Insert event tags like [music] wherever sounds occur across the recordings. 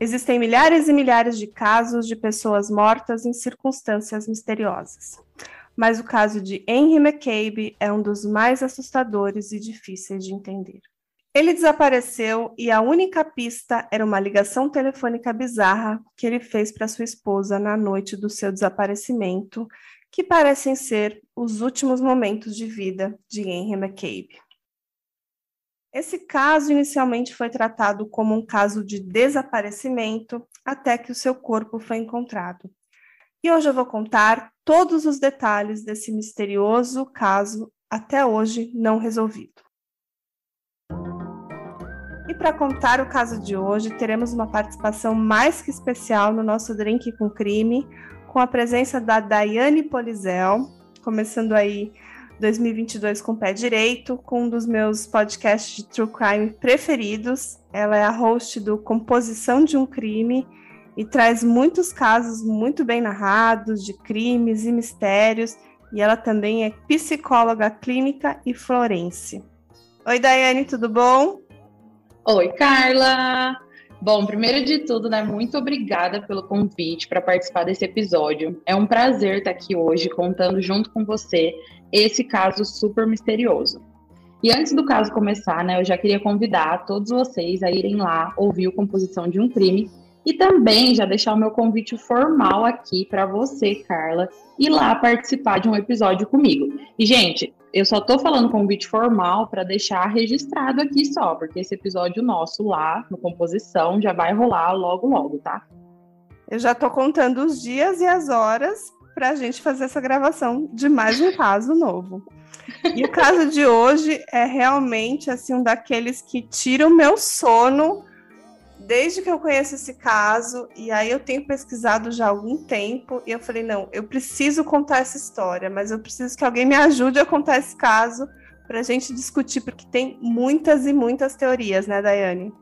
Existem milhares e milhares de casos de pessoas mortas em circunstâncias misteriosas. Mas o caso de Henry McCabe é um dos mais assustadores e difíceis de entender. Ele desapareceu e a única pista era uma ligação telefônica bizarra que ele fez para sua esposa na noite do seu desaparecimento, que parecem ser os últimos momentos de vida de Henry McCabe. Esse caso inicialmente foi tratado como um caso de desaparecimento até que o seu corpo foi encontrado. E hoje eu vou contar todos os detalhes desse misterioso caso até hoje não resolvido. E para contar o caso de hoje, teremos uma participação mais que especial no nosso Drink com Crime, com a presença da Daiane Polizel, começando aí 2022 com o pé direito, com um dos meus podcasts de true crime preferidos. Ela é a host do Composição de um Crime e traz muitos casos muito bem narrados de crimes e mistérios. E ela também é psicóloga clínica e florense. Oi, Daiane, tudo bom? Oi, Carla! Bom, primeiro de tudo, né, muito obrigada pelo convite para participar desse episódio. É um prazer estar aqui hoje contando junto com você esse caso super misterioso. E antes do caso começar, né, eu já queria convidar todos vocês a irem lá ouvir o Composição de um Crime e também já deixar o meu convite formal aqui para você, Carla, ir lá participar de um episódio comigo. E, gente, eu só tô falando convite formal para deixar registrado aqui só, porque esse episódio nosso lá no Composição já vai rolar logo, logo, tá? Eu já tô contando os dias e as horas para a gente fazer essa gravação de mais um caso novo. E o caso de hoje é realmente assim um daqueles que tira o meu sono desde que eu conheço esse caso. E aí eu tenho pesquisado já há algum tempo e eu falei não, eu preciso contar essa história, mas eu preciso que alguém me ajude a contar esse caso para a gente discutir porque tem muitas e muitas teorias, né, Daiane?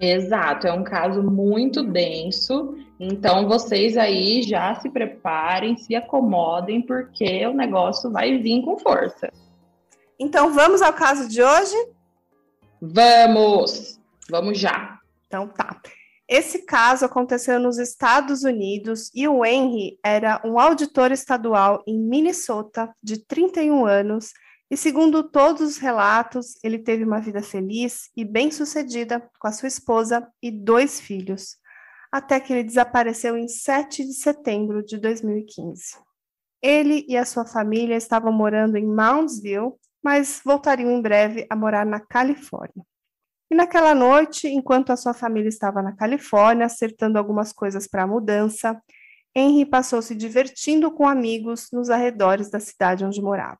Exato, é um caso muito denso, então vocês aí já se preparem, se acomodem, porque o negócio vai vir com força. Então vamos ao caso de hoje? Vamos! Vamos já! Então tá. Esse caso aconteceu nos Estados Unidos e o Henry era um auditor estadual em Minnesota de 31 anos e segundo todos os relatos, ele teve uma vida feliz e bem-sucedida com a sua esposa e dois filhos, até que ele desapareceu em 7 de setembro de 2015. Ele e a sua família estavam morando em Moundsville, mas voltariam em breve a morar na Califórnia. E naquela noite, enquanto a sua família estava na Califórnia, acertando algumas coisas para a mudança, Henry passou se divertindo com amigos nos arredores da cidade onde morava.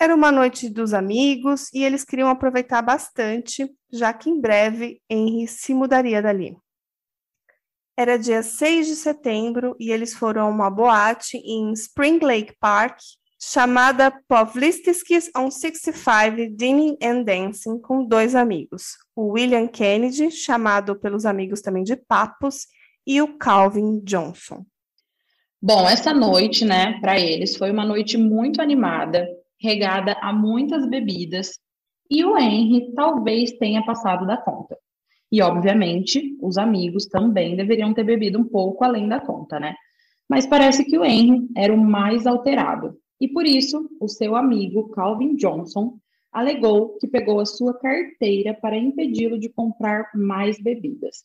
Era uma noite dos amigos e eles queriam aproveitar bastante, já que em breve Henry se mudaria dali. Era dia 6 de setembro e eles foram a uma boate em Spring Lake Park, chamada Povlistiskis on 65 Dining and Dancing, com dois amigos, o William Kennedy, chamado pelos amigos também de Papos, e o Calvin Johnson. Bom, essa noite, né, para eles foi uma noite muito animada regada a muitas bebidas, e o Henry talvez tenha passado da conta. E, obviamente, os amigos também deveriam ter bebido um pouco além da conta, né? Mas parece que o Henry era o mais alterado. E por isso, o seu amigo Calvin Johnson alegou que pegou a sua carteira para impedi-lo de comprar mais bebidas.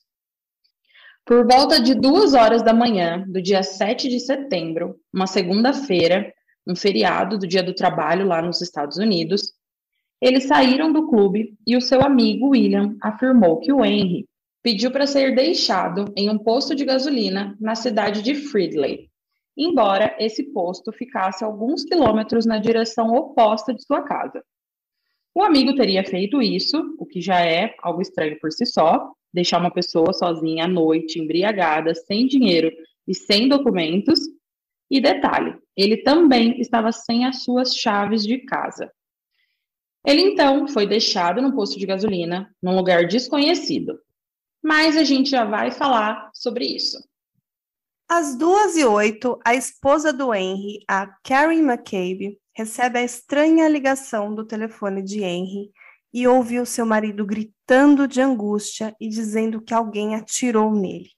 Por volta de duas horas da manhã do dia 7 de setembro, uma segunda-feira, um feriado do Dia do Trabalho lá nos Estados Unidos, eles saíram do clube e o seu amigo William afirmou que o Henry pediu para ser deixado em um posto de gasolina na cidade de Fridley, embora esse posto ficasse alguns quilômetros na direção oposta de sua casa. O amigo teria feito isso, o que já é algo estranho por si só, deixar uma pessoa sozinha à noite, embriagada, sem dinheiro e sem documentos, e detalhe, ele também estava sem as suas chaves de casa. Ele então foi deixado no posto de gasolina, num lugar desconhecido. Mas a gente já vai falar sobre isso. Às duas e oito, a esposa do Henry, a Karen McCabe, recebe a estranha ligação do telefone de Henry e ouve o seu marido gritando de angústia e dizendo que alguém atirou nele.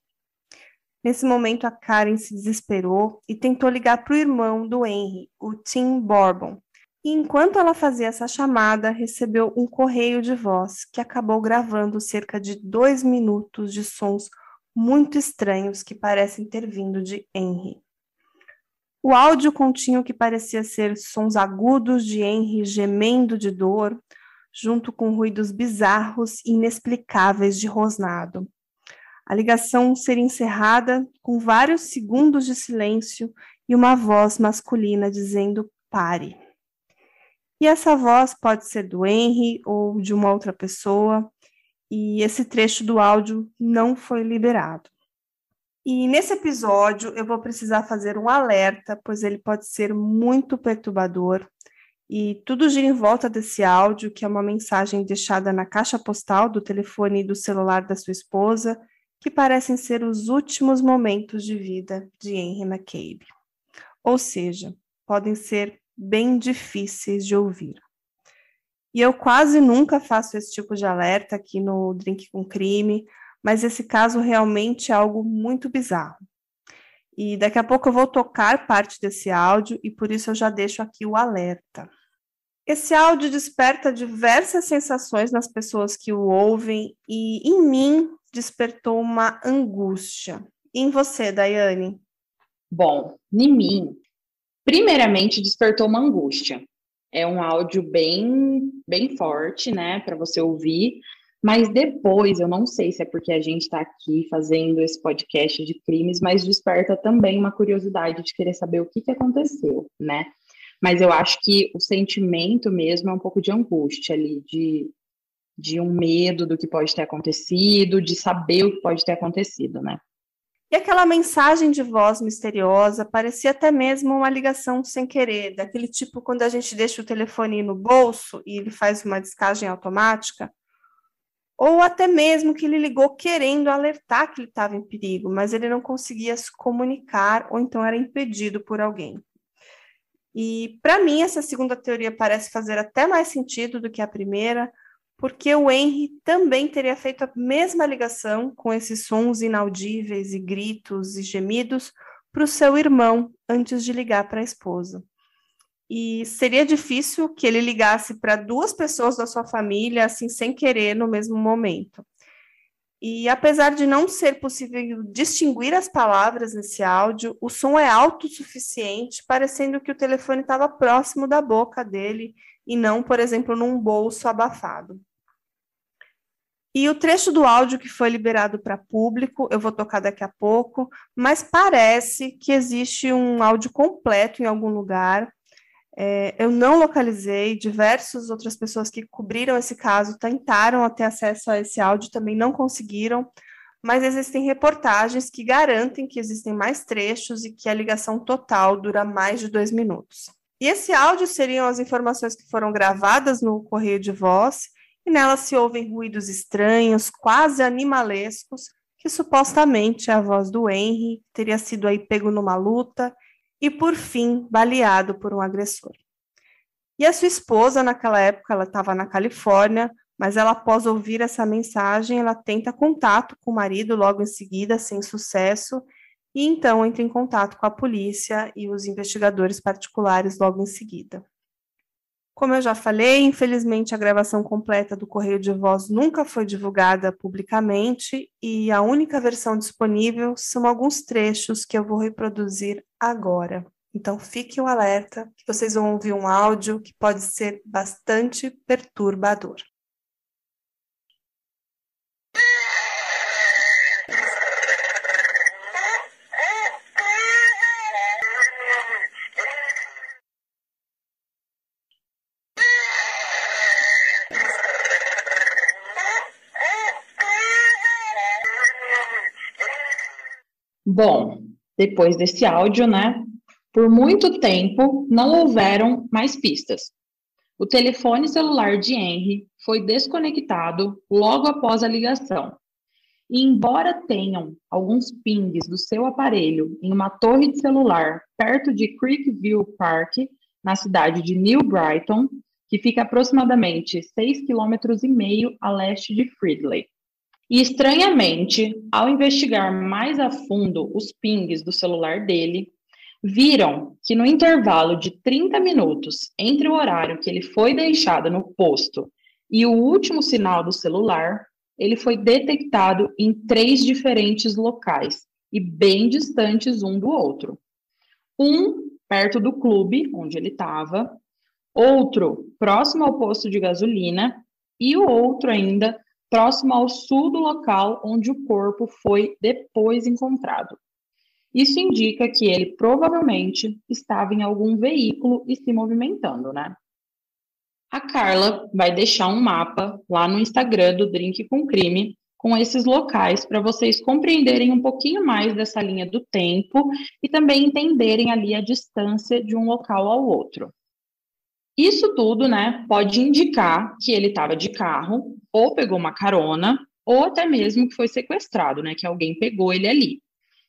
Nesse momento, a Karen se desesperou e tentou ligar para o irmão do Henry, o Tim Bourbon. E enquanto ela fazia essa chamada, recebeu um correio de voz que acabou gravando cerca de dois minutos de sons muito estranhos que parecem ter vindo de Henry. O áudio continha o que parecia ser sons agudos de Henry gemendo de dor, junto com ruídos bizarros e inexplicáveis de rosnado. A ligação seria encerrada com vários segundos de silêncio e uma voz masculina dizendo pare. E essa voz pode ser do Henry ou de uma outra pessoa, e esse trecho do áudio não foi liberado. E nesse episódio eu vou precisar fazer um alerta, pois ele pode ser muito perturbador. E tudo gira em volta desse áudio, que é uma mensagem deixada na caixa postal do telefone e do celular da sua esposa, que parecem ser os últimos momentos de vida de Henry McCabe. Ou seja, podem ser bem difíceis de ouvir. E eu quase nunca faço esse tipo de alerta aqui no Drink com Crime, mas esse caso realmente é algo muito bizarro. E daqui a pouco eu vou tocar parte desse áudio e por isso eu já deixo aqui o alerta. Esse áudio desperta diversas sensações nas pessoas que o ouvem e em mim despertou uma angústia. E em você, Daiane? Bom, em mim, primeiramente despertou uma angústia. É um áudio bem, bem forte, né, para você ouvir. Mas depois, eu não sei se é porque a gente está aqui fazendo esse podcast de crimes, mas desperta também uma curiosidade de querer saber o que, que aconteceu, né? Mas eu acho que o sentimento mesmo é um pouco de angústia ali, de, de um medo do que pode ter acontecido, de saber o que pode ter acontecido, né? E aquela mensagem de voz misteriosa parecia até mesmo uma ligação sem querer, daquele tipo quando a gente deixa o telefone no bolso e ele faz uma descagem automática, ou até mesmo que ele ligou querendo alertar que ele estava em perigo, mas ele não conseguia se comunicar ou então era impedido por alguém. E para mim essa segunda teoria parece fazer até mais sentido do que a primeira, porque o Henry também teria feito a mesma ligação com esses sons inaudíveis e gritos e gemidos para o seu irmão antes de ligar para a esposa. E seria difícil que ele ligasse para duas pessoas da sua família, assim, sem querer, no mesmo momento. E apesar de não ser possível distinguir as palavras nesse áudio, o som é alto o suficiente, parecendo que o telefone estava próximo da boca dele e não, por exemplo, num bolso abafado. E o trecho do áudio que foi liberado para público, eu vou tocar daqui a pouco, mas parece que existe um áudio completo em algum lugar. É, eu não localizei, diversas outras pessoas que cobriram esse caso tentaram ter acesso a esse áudio, também não conseguiram, mas existem reportagens que garantem que existem mais trechos e que a ligação total dura mais de dois minutos. E esse áudio seriam as informações que foram gravadas no correio de voz e nela se ouvem ruídos estranhos, quase animalescos, que supostamente é a voz do Henry teria sido aí pego numa luta e, por fim, baleado por um agressor. E a sua esposa, naquela época, ela estava na Califórnia, mas ela, após ouvir essa mensagem, ela tenta contato com o marido logo em seguida, sem sucesso, e então entra em contato com a polícia e os investigadores particulares logo em seguida. Como eu já falei, infelizmente a gravação completa do Correio de Voz nunca foi divulgada publicamente e a única versão disponível são alguns trechos que eu vou reproduzir agora. Então fique o alerta que vocês vão ouvir um áudio que pode ser bastante perturbador. Bom, depois desse áudio, né? Por muito tempo não houveram mais pistas. O telefone celular de Henry foi desconectado logo após a ligação. E embora tenham alguns pings do seu aparelho em uma torre de celular perto de Creekview Park, na cidade de New Brighton, que fica aproximadamente 6,5 km a leste de Fridley. E estranhamente, ao investigar mais a fundo os pings do celular dele, viram que no intervalo de 30 minutos entre o horário que ele foi deixado no posto e o último sinal do celular, ele foi detectado em três diferentes locais e bem distantes um do outro. Um perto do clube onde ele estava, outro próximo ao posto de gasolina e o outro ainda próximo ao sul do local onde o corpo foi depois encontrado. Isso indica que ele provavelmente estava em algum veículo e se movimentando, né? A Carla vai deixar um mapa lá no Instagram do Drink com Crime com esses locais para vocês compreenderem um pouquinho mais dessa linha do tempo e também entenderem ali a distância de um local ao outro. Isso tudo, né, pode indicar que ele estava de carro, ou pegou uma carona, ou até mesmo que foi sequestrado, né, que alguém pegou ele ali.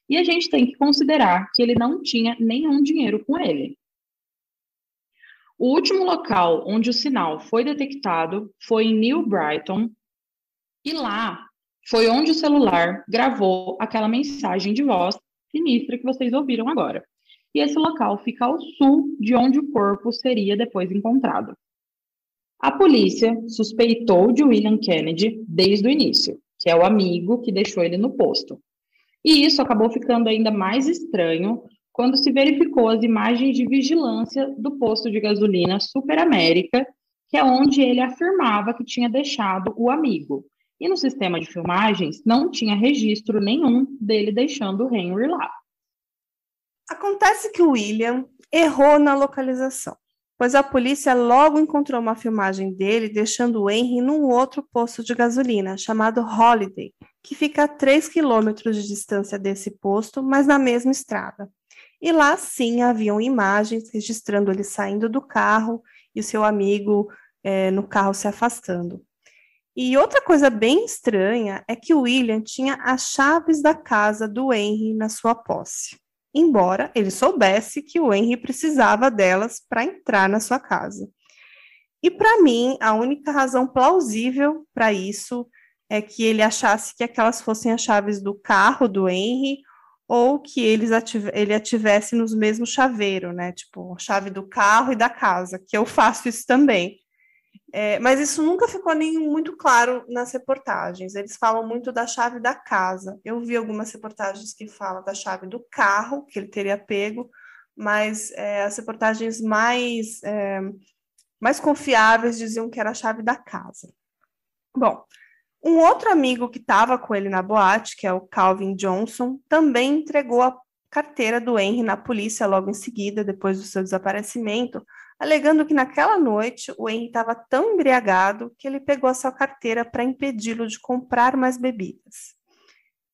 E a gente tem que considerar que ele não tinha nenhum dinheiro com ele. O último local onde o sinal foi detectado foi em New Brighton, e lá foi onde o celular gravou aquela mensagem de voz sinistra que vocês ouviram agora e esse local fica ao sul de onde o corpo seria depois encontrado. A polícia suspeitou de William Kennedy desde o início, que é o amigo que deixou ele no posto. E isso acabou ficando ainda mais estranho quando se verificou as imagens de vigilância do posto de gasolina Super América, que é onde ele afirmava que tinha deixado o amigo. E no sistema de filmagens não tinha registro nenhum dele deixando o Henry lá. Acontece que o William errou na localização, pois a polícia logo encontrou uma filmagem dele deixando o Henry num outro posto de gasolina, chamado Holiday, que fica a 3 quilômetros de distância desse posto, mas na mesma estrada. E lá sim haviam imagens registrando ele saindo do carro e o seu amigo é, no carro se afastando. E outra coisa bem estranha é que o William tinha as chaves da casa do Henry na sua posse embora ele soubesse que o Henry precisava delas para entrar na sua casa. E para mim, a única razão plausível para isso é que ele achasse que aquelas fossem as chaves do carro do Henry ou que eles ele a tivesse nos mesmos chaveiro, né? Tipo, chave do carro e da casa, que eu faço isso também. É, mas isso nunca ficou nem muito claro nas reportagens. Eles falam muito da chave da casa. Eu vi algumas reportagens que falam da chave do carro que ele teria pego, mas é, as reportagens mais, é, mais confiáveis diziam que era a chave da casa. Bom, um outro amigo que estava com ele na boate, que é o Calvin Johnson, também entregou a carteira do Henry na polícia logo em seguida, depois do seu desaparecimento, alegando que naquela noite o Henry estava tão embriagado que ele pegou a sua carteira para impedi-lo de comprar mais bebidas.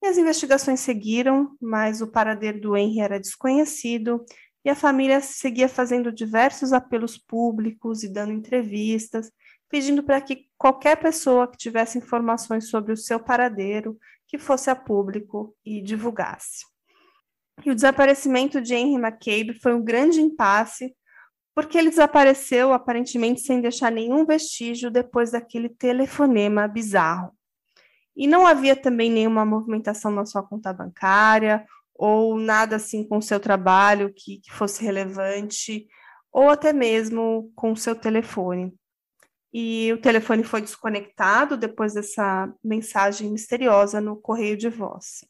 E as investigações seguiram, mas o paradeiro do Henry era desconhecido e a família seguia fazendo diversos apelos públicos e dando entrevistas, pedindo para que qualquer pessoa que tivesse informações sobre o seu paradeiro que fosse a público e divulgasse. E o desaparecimento de Henry McCabe foi um grande impasse porque ele desapareceu aparentemente sem deixar nenhum vestígio depois daquele telefonema bizarro. E não havia também nenhuma movimentação na sua conta bancária, ou nada assim com seu trabalho que, que fosse relevante, ou até mesmo com seu telefone. E o telefone foi desconectado depois dessa mensagem misteriosa no correio de voz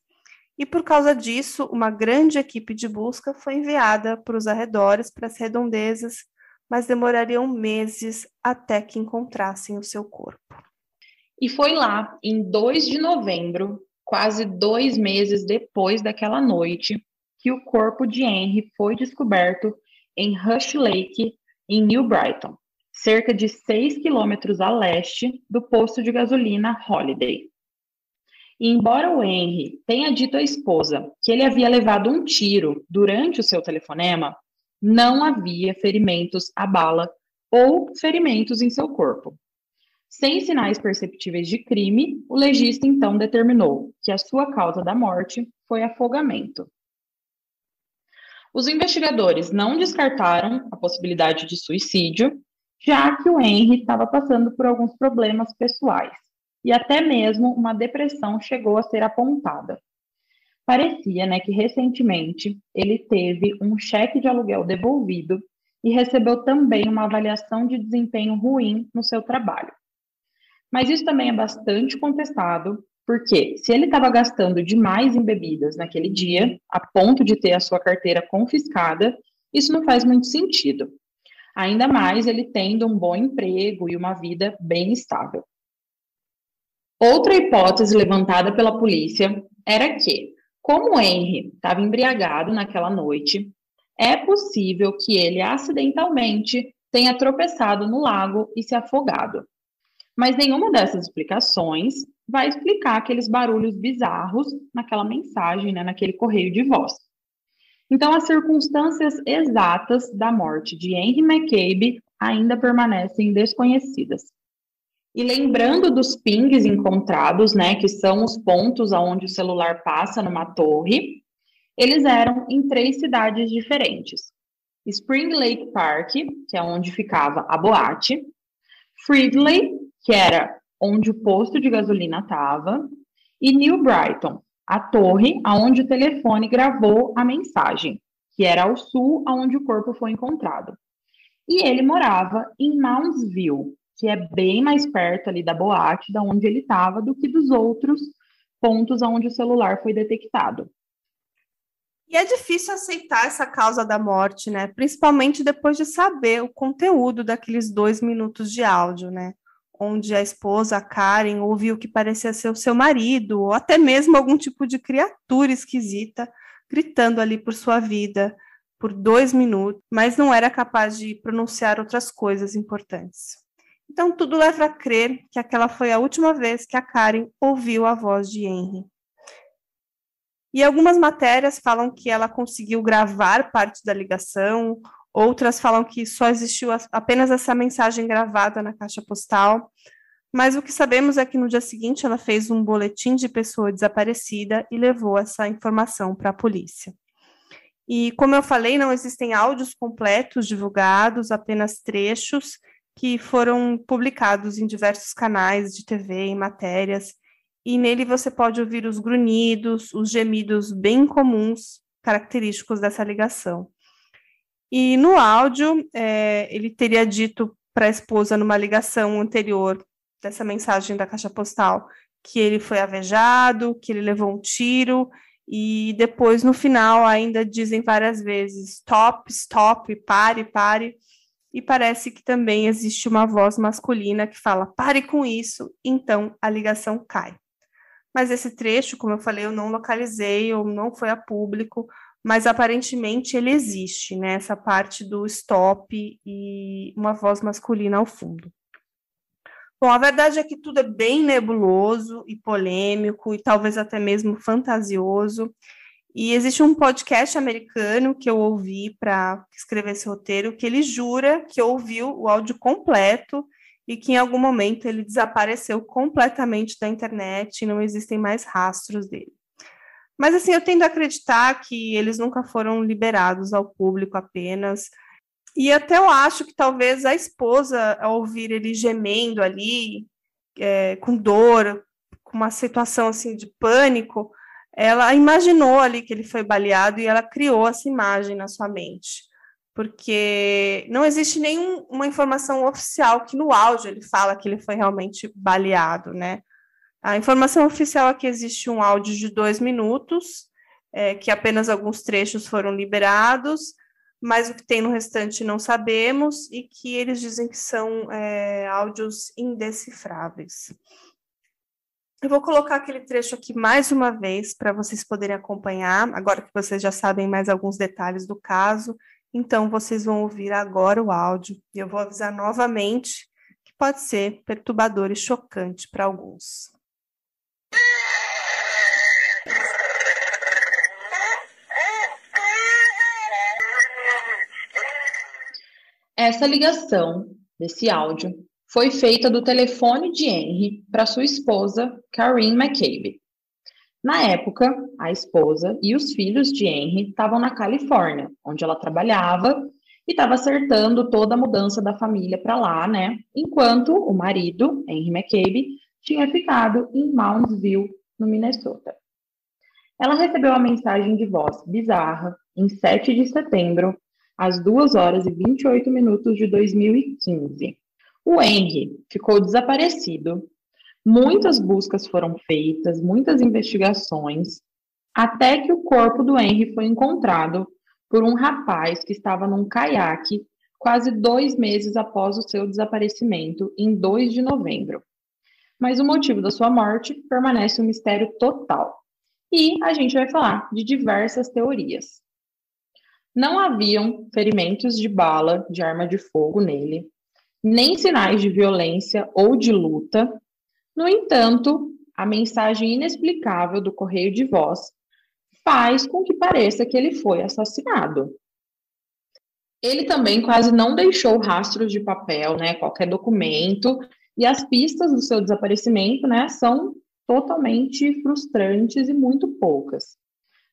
e por causa disso, uma grande equipe de busca foi enviada para os arredores, para as redondezas, mas demorariam meses até que encontrassem o seu corpo. E foi lá, em 2 de novembro, quase dois meses depois daquela noite, que o corpo de Henry foi descoberto em Rush Lake, em New Brighton, cerca de 6 quilômetros a leste do posto de gasolina Holiday. E embora o Henry tenha dito à esposa que ele havia levado um tiro durante o seu telefonema, não havia ferimentos à bala ou ferimentos em seu corpo. Sem sinais perceptíveis de crime, o legista então determinou que a sua causa da morte foi afogamento. Os investigadores não descartaram a possibilidade de suicídio já que o Henry estava passando por alguns problemas pessoais e até mesmo uma depressão chegou a ser apontada. Parecia, né, que recentemente ele teve um cheque de aluguel devolvido e recebeu também uma avaliação de desempenho ruim no seu trabalho. Mas isso também é bastante contestado, porque se ele estava gastando demais em bebidas naquele dia, a ponto de ter a sua carteira confiscada, isso não faz muito sentido. Ainda mais ele tendo um bom emprego e uma vida bem estável. Outra hipótese levantada pela polícia era que, como Henry estava embriagado naquela noite, é possível que ele acidentalmente tenha tropeçado no lago e se afogado. Mas nenhuma dessas explicações vai explicar aqueles barulhos bizarros naquela mensagem, né, naquele correio de voz. Então, as circunstâncias exatas da morte de Henry McCabe ainda permanecem desconhecidas. E lembrando dos pings encontrados, né, que são os pontos aonde o celular passa numa torre, eles eram em três cidades diferentes. Spring Lake Park, que é onde ficava a boate, Fridley, que era onde o posto de gasolina estava, e New Brighton, a torre aonde o telefone gravou a mensagem, que era ao sul aonde o corpo foi encontrado. E ele morava em Moundsville, que é bem mais perto ali da boate, da onde ele estava, do que dos outros pontos aonde o celular foi detectado. E é difícil aceitar essa causa da morte, né? Principalmente depois de saber o conteúdo daqueles dois minutos de áudio, né? Onde a esposa, a Karen, ouviu o que parecia ser o seu marido, ou até mesmo algum tipo de criatura esquisita, gritando ali por sua vida por dois minutos, mas não era capaz de pronunciar outras coisas importantes. Então, tudo leva a crer que aquela foi a última vez que a Karen ouviu a voz de Henry. E algumas matérias falam que ela conseguiu gravar parte da ligação, outras falam que só existiu apenas essa mensagem gravada na caixa postal. Mas o que sabemos é que no dia seguinte ela fez um boletim de pessoa desaparecida e levou essa informação para a polícia. E como eu falei, não existem áudios completos divulgados, apenas trechos que foram publicados em diversos canais de TV, em matérias, e nele você pode ouvir os grunhidos, os gemidos bem comuns, característicos dessa ligação. E no áudio, é, ele teria dito para a esposa, numa ligação anterior dessa mensagem da caixa postal, que ele foi avejado, que ele levou um tiro, e depois, no final, ainda dizem várias vezes: stop, stop, pare, pare. E parece que também existe uma voz masculina que fala: pare com isso, então a ligação cai mas esse trecho, como eu falei, eu não localizei ou não foi a público, mas aparentemente ele existe, né? Essa parte do stop e uma voz masculina ao fundo. Bom, a verdade é que tudo é bem nebuloso e polêmico e talvez até mesmo fantasioso. E existe um podcast americano que eu ouvi para escrever esse roteiro que ele jura que ouviu o áudio completo e que em algum momento ele desapareceu completamente da internet e não existem mais rastros dele. Mas assim, eu tendo a acreditar que eles nunca foram liberados ao público apenas. E até eu acho que talvez a esposa, ao ouvir ele gemendo ali, é, com dor, com uma situação assim de pânico, ela imaginou ali que ele foi baleado e ela criou essa imagem na sua mente porque não existe nenhuma informação oficial que no áudio ele fala que ele foi realmente baleado, né? A informação oficial é que existe um áudio de dois minutos, é, que apenas alguns trechos foram liberados, mas o que tem no restante não sabemos, e que eles dizem que são é, áudios indecifráveis. Eu vou colocar aquele trecho aqui mais uma vez para vocês poderem acompanhar, agora que vocês já sabem mais alguns detalhes do caso então, vocês vão ouvir agora o áudio e eu vou avisar novamente que pode ser perturbador e chocante para alguns. Essa ligação desse áudio foi feita do telefone de Henry para sua esposa, Karine McCabe. Na época, a esposa e os filhos de Henry estavam na Califórnia, onde ela trabalhava, e estava acertando toda a mudança da família para lá, né? Enquanto o marido, Henry McCabe, tinha ficado em Moundsville, no Minnesota. Ela recebeu a mensagem de voz bizarra em 7 de setembro, às 2 horas e 28 minutos de 2015. O Henry ficou desaparecido. Muitas buscas foram feitas, muitas investigações, até que o corpo do Henry foi encontrado por um rapaz que estava num caiaque quase dois meses após o seu desaparecimento, em 2 de novembro. Mas o motivo da sua morte permanece um mistério total. E a gente vai falar de diversas teorias. Não haviam ferimentos de bala de arma de fogo nele, nem sinais de violência ou de luta. No entanto, a mensagem inexplicável do correio de voz faz com que pareça que ele foi assassinado. Ele também quase não deixou rastros de papel, né, qualquer documento, e as pistas do seu desaparecimento, né, são totalmente frustrantes e muito poucas.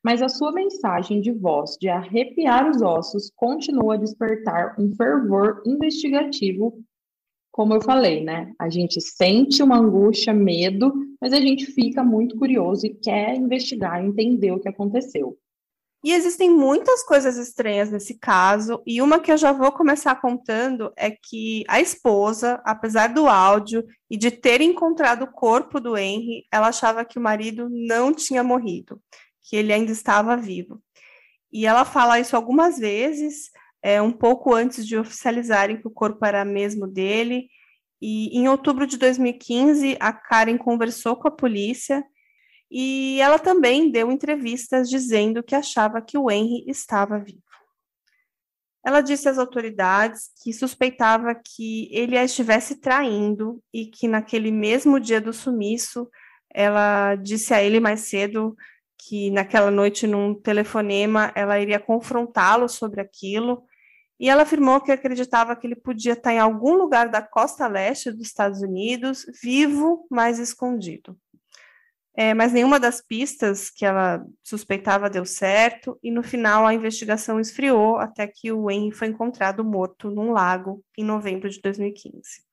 Mas a sua mensagem de voz de arrepiar os ossos continua a despertar um fervor investigativo como eu falei, né? A gente sente uma angústia, medo, mas a gente fica muito curioso e quer investigar, entender o que aconteceu. E existem muitas coisas estranhas nesse caso, e uma que eu já vou começar contando é que a esposa, apesar do áudio e de ter encontrado o corpo do Henry, ela achava que o marido não tinha morrido, que ele ainda estava vivo. E ela fala isso algumas vezes, é, um pouco antes de oficializarem que o corpo era mesmo dele. E em outubro de 2015, a Karen conversou com a polícia e ela também deu entrevistas dizendo que achava que o Henry estava vivo. Ela disse às autoridades que suspeitava que ele a estivesse traindo e que naquele mesmo dia do sumiço, ela disse a ele mais cedo que naquela noite, num telefonema, ela iria confrontá-lo sobre aquilo e ela afirmou que acreditava que ele podia estar em algum lugar da costa leste dos Estados Unidos, vivo, mas escondido. É, mas nenhuma das pistas que ela suspeitava deu certo, e no final a investigação esfriou até que o Henry foi encontrado morto num lago em novembro de 2015.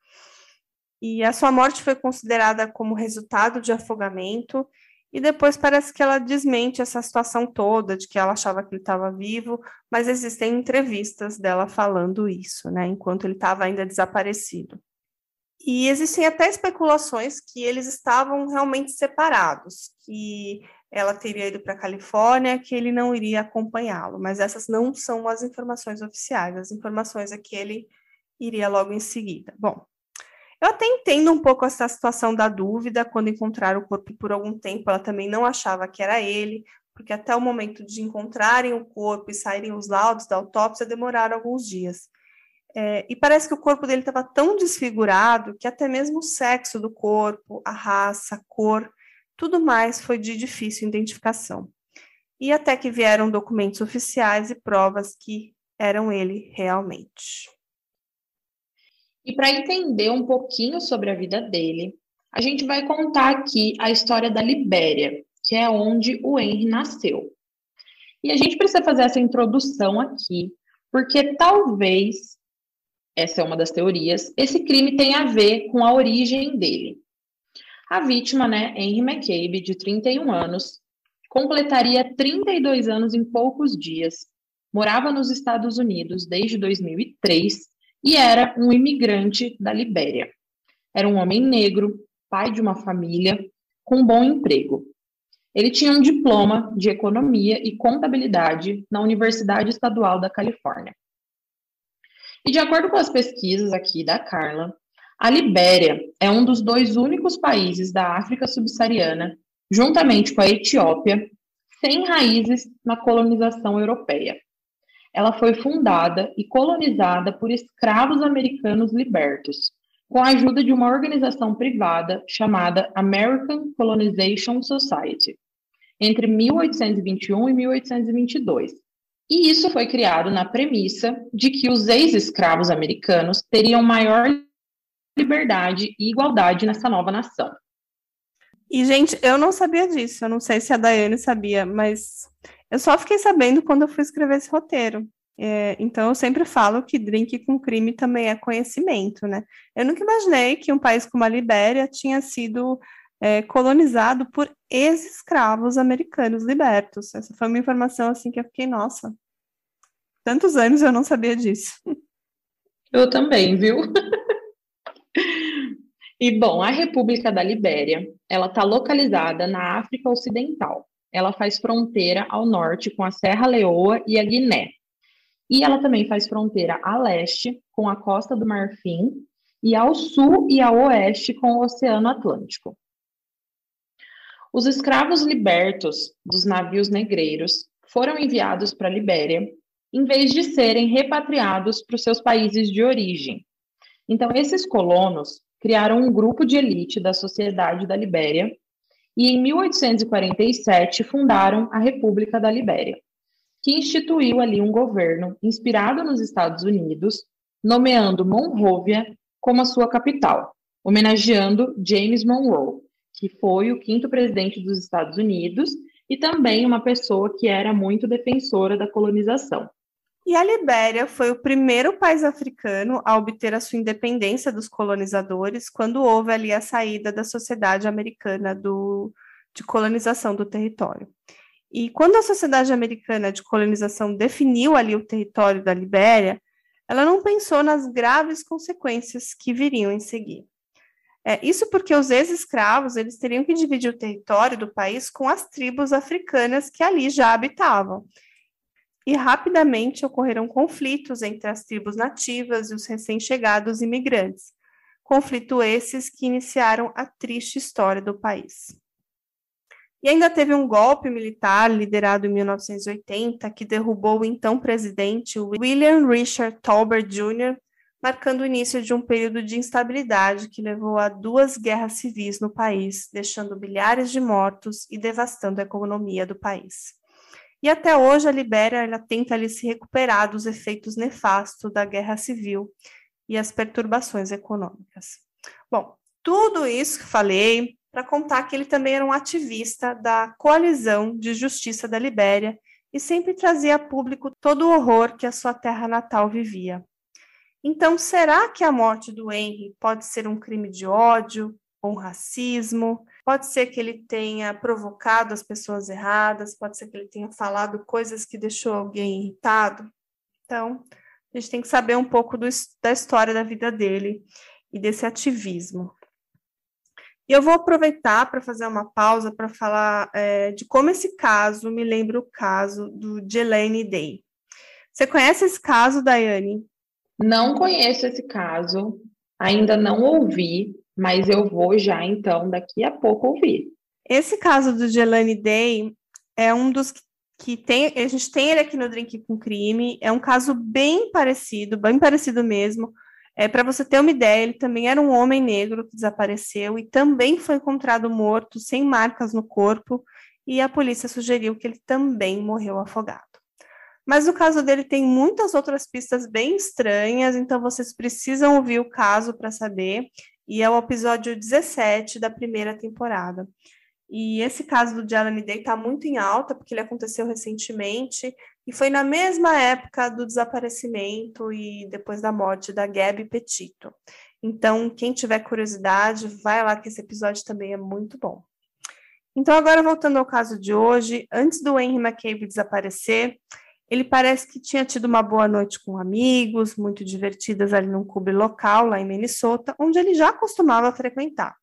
E a sua morte foi considerada como resultado de afogamento e depois parece que ela desmente essa situação toda, de que ela achava que ele estava vivo, mas existem entrevistas dela falando isso, né, enquanto ele estava ainda desaparecido. E existem até especulações que eles estavam realmente separados, que ela teria ido para a Califórnia, que ele não iria acompanhá-lo, mas essas não são as informações oficiais, as informações é que ele iria logo em seguida. Bom, eu até entendo um pouco essa situação da dúvida quando encontraram o corpo por algum tempo, ela também não achava que era ele, porque até o momento de encontrarem o corpo e saírem os laudos da autópsia demoraram alguns dias. É, e parece que o corpo dele estava tão desfigurado que até mesmo o sexo do corpo, a raça, a cor, tudo mais foi de difícil identificação. E até que vieram documentos oficiais e provas que eram ele realmente. E para entender um pouquinho sobre a vida dele, a gente vai contar aqui a história da Libéria, que é onde o Henry nasceu. E a gente precisa fazer essa introdução aqui, porque talvez, essa é uma das teorias, esse crime tenha a ver com a origem dele. A vítima, né, Henry McCabe, de 31 anos, completaria 32 anos em poucos dias, morava nos Estados Unidos desde 2003 e era um imigrante da Libéria. Era um homem negro, pai de uma família, com um bom emprego. Ele tinha um diploma de economia e contabilidade na Universidade Estadual da Califórnia. E de acordo com as pesquisas aqui da Carla, a Libéria é um dos dois únicos países da África subsaariana, juntamente com a Etiópia, sem raízes na colonização europeia. Ela foi fundada e colonizada por escravos americanos libertos, com a ajuda de uma organização privada chamada American Colonization Society, entre 1821 e 1822. E isso foi criado na premissa de que os ex-escravos americanos teriam maior liberdade e igualdade nessa nova nação. E, gente, eu não sabia disso, eu não sei se a Daiane sabia, mas eu só fiquei sabendo quando eu fui escrever esse roteiro. É, então, eu sempre falo que drink com crime também é conhecimento, né? Eu nunca imaginei que um país como a Libéria tinha sido é, colonizado por ex-escravos americanos libertos. Essa foi uma informação assim que eu fiquei, nossa, tantos anos eu não sabia disso. [laughs] Eu também, viu? [laughs] e bom, a República da Libéria, ela está localizada na África Ocidental. Ela faz fronteira ao norte com a Serra Leoa e a Guiné. E ela também faz fronteira a leste com a Costa do Marfim e ao sul e a oeste com o Oceano Atlântico. Os escravos libertos dos navios negreiros foram enviados para a Libéria em vez de serem repatriados para os seus países de origem. Então, esses colonos criaram um grupo de elite da sociedade da Libéria e, em 1847, fundaram a República da Libéria que instituiu ali um governo inspirado nos Estados Unidos, nomeando Monrovia como a sua capital, homenageando James Monroe, que foi o quinto presidente dos Estados Unidos e também uma pessoa que era muito defensora da colonização. E a Libéria foi o primeiro país africano a obter a sua independência dos colonizadores quando houve ali a saída da sociedade americana do, de colonização do território. E quando a sociedade americana de colonização definiu ali o território da Libéria, ela não pensou nas graves consequências que viriam em seguir. É, isso porque os ex-escravos eles teriam que dividir o território do país com as tribos africanas que ali já habitavam. E rapidamente ocorreram conflitos entre as tribos nativas e os recém-chegados imigrantes. Conflito esses que iniciaram a triste história do país. E ainda teve um golpe militar liderado em 1980 que derrubou o então presidente William Richard Tolbert Jr., marcando o início de um período de instabilidade que levou a duas guerras civis no país, deixando milhares de mortos e devastando a economia do país. E até hoje a Libéria ela tenta ali se recuperar dos efeitos nefastos da guerra civil e as perturbações econômicas. Bom, tudo isso que falei para contar que ele também era um ativista da coalizão de justiça da Libéria e sempre trazia a público todo o horror que a sua terra natal vivia. Então, será que a morte do Henry pode ser um crime de ódio ou um racismo? Pode ser que ele tenha provocado as pessoas erradas, pode ser que ele tenha falado coisas que deixou alguém irritado. Então, a gente tem que saber um pouco do, da história da vida dele e desse ativismo. E eu vou aproveitar para fazer uma pausa para falar é, de como esse caso me lembra o caso do Jelane Day. Você conhece esse caso, Daiane? Não conheço esse caso, ainda não ouvi, mas eu vou já então daqui a pouco ouvir. Esse caso do Jelane Day é um dos que tem, a gente tem ele aqui no Drink com Crime, é um caso bem parecido, bem parecido mesmo, é, Para você ter uma ideia, ele também era um homem negro que desapareceu e também foi encontrado morto, sem marcas no corpo, e a polícia sugeriu que ele também morreu afogado. Mas o caso dele tem muitas outras pistas bem estranhas, então vocês precisam ouvir o caso para saber, e é o episódio 17 da primeira temporada. E esse caso do Jelani Day está muito em alta, porque ele aconteceu recentemente, e foi na mesma época do desaparecimento e depois da morte da Gabi Petito. Então, quem tiver curiosidade, vai lá que esse episódio também é muito bom. Então, agora voltando ao caso de hoje, antes do Henry McCabe desaparecer, ele parece que tinha tido uma boa noite com amigos, muito divertidas ali num clube local, lá em Minnesota, onde ele já costumava frequentar.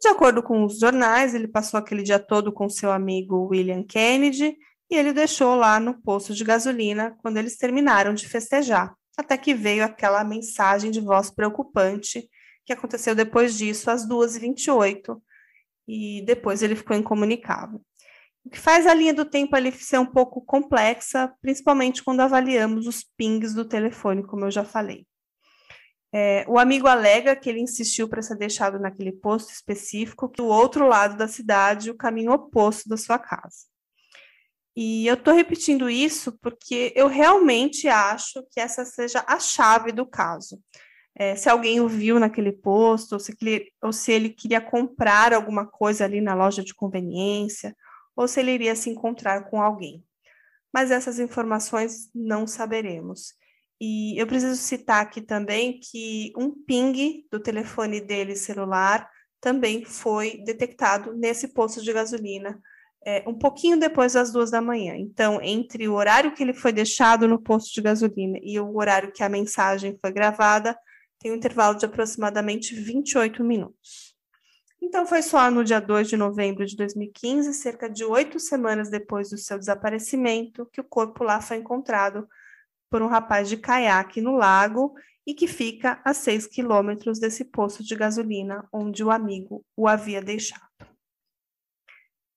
De acordo com os jornais, ele passou aquele dia todo com seu amigo William Kennedy e ele deixou lá no posto de gasolina quando eles terminaram de festejar, até que veio aquela mensagem de voz preocupante que aconteceu depois disso, às 2h28, e depois ele ficou incomunicável. O que faz a linha do tempo ali ser um pouco complexa, principalmente quando avaliamos os pings do telefone, como eu já falei. É, o amigo alega que ele insistiu para ser deixado naquele posto específico, do outro lado da cidade, o caminho oposto da sua casa. E eu estou repetindo isso porque eu realmente acho que essa seja a chave do caso. É, se alguém o viu naquele posto, ou se, ou se ele queria comprar alguma coisa ali na loja de conveniência, ou se ele iria se encontrar com alguém. mas essas informações não saberemos. E eu preciso citar aqui também que um ping do telefone dele celular também foi detectado nesse posto de gasolina, é, um pouquinho depois das duas da manhã. Então, entre o horário que ele foi deixado no posto de gasolina e o horário que a mensagem foi gravada, tem um intervalo de aproximadamente 28 minutos. Então, foi só no dia 2 de novembro de 2015, cerca de oito semanas depois do seu desaparecimento, que o corpo lá foi encontrado por um rapaz de caiaque no lago e que fica a seis quilômetros desse posto de gasolina onde o amigo o havia deixado.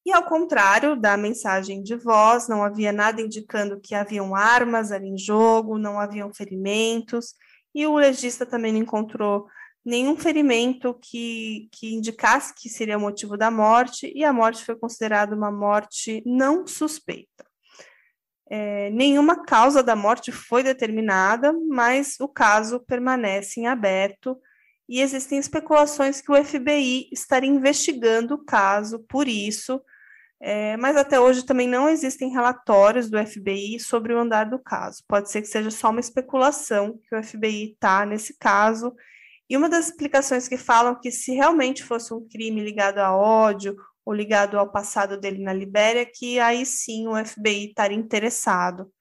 E ao contrário da mensagem de voz, não havia nada indicando que haviam armas ali em jogo, não haviam ferimentos, e o legista também não encontrou nenhum ferimento que, que indicasse que seria o motivo da morte, e a morte foi considerada uma morte não suspeita. É, nenhuma causa da morte foi determinada, mas o caso permanece em aberto e existem especulações que o FBI estaria investigando o caso por isso, é, mas até hoje também não existem relatórios do FBI sobre o andar do caso. Pode ser que seja só uma especulação que o FBI está nesse caso. E uma das explicações que falam que se realmente fosse um crime ligado a ódio ou ligado ao passado dele na Libéria, que aí sim o FBI estaria interessado,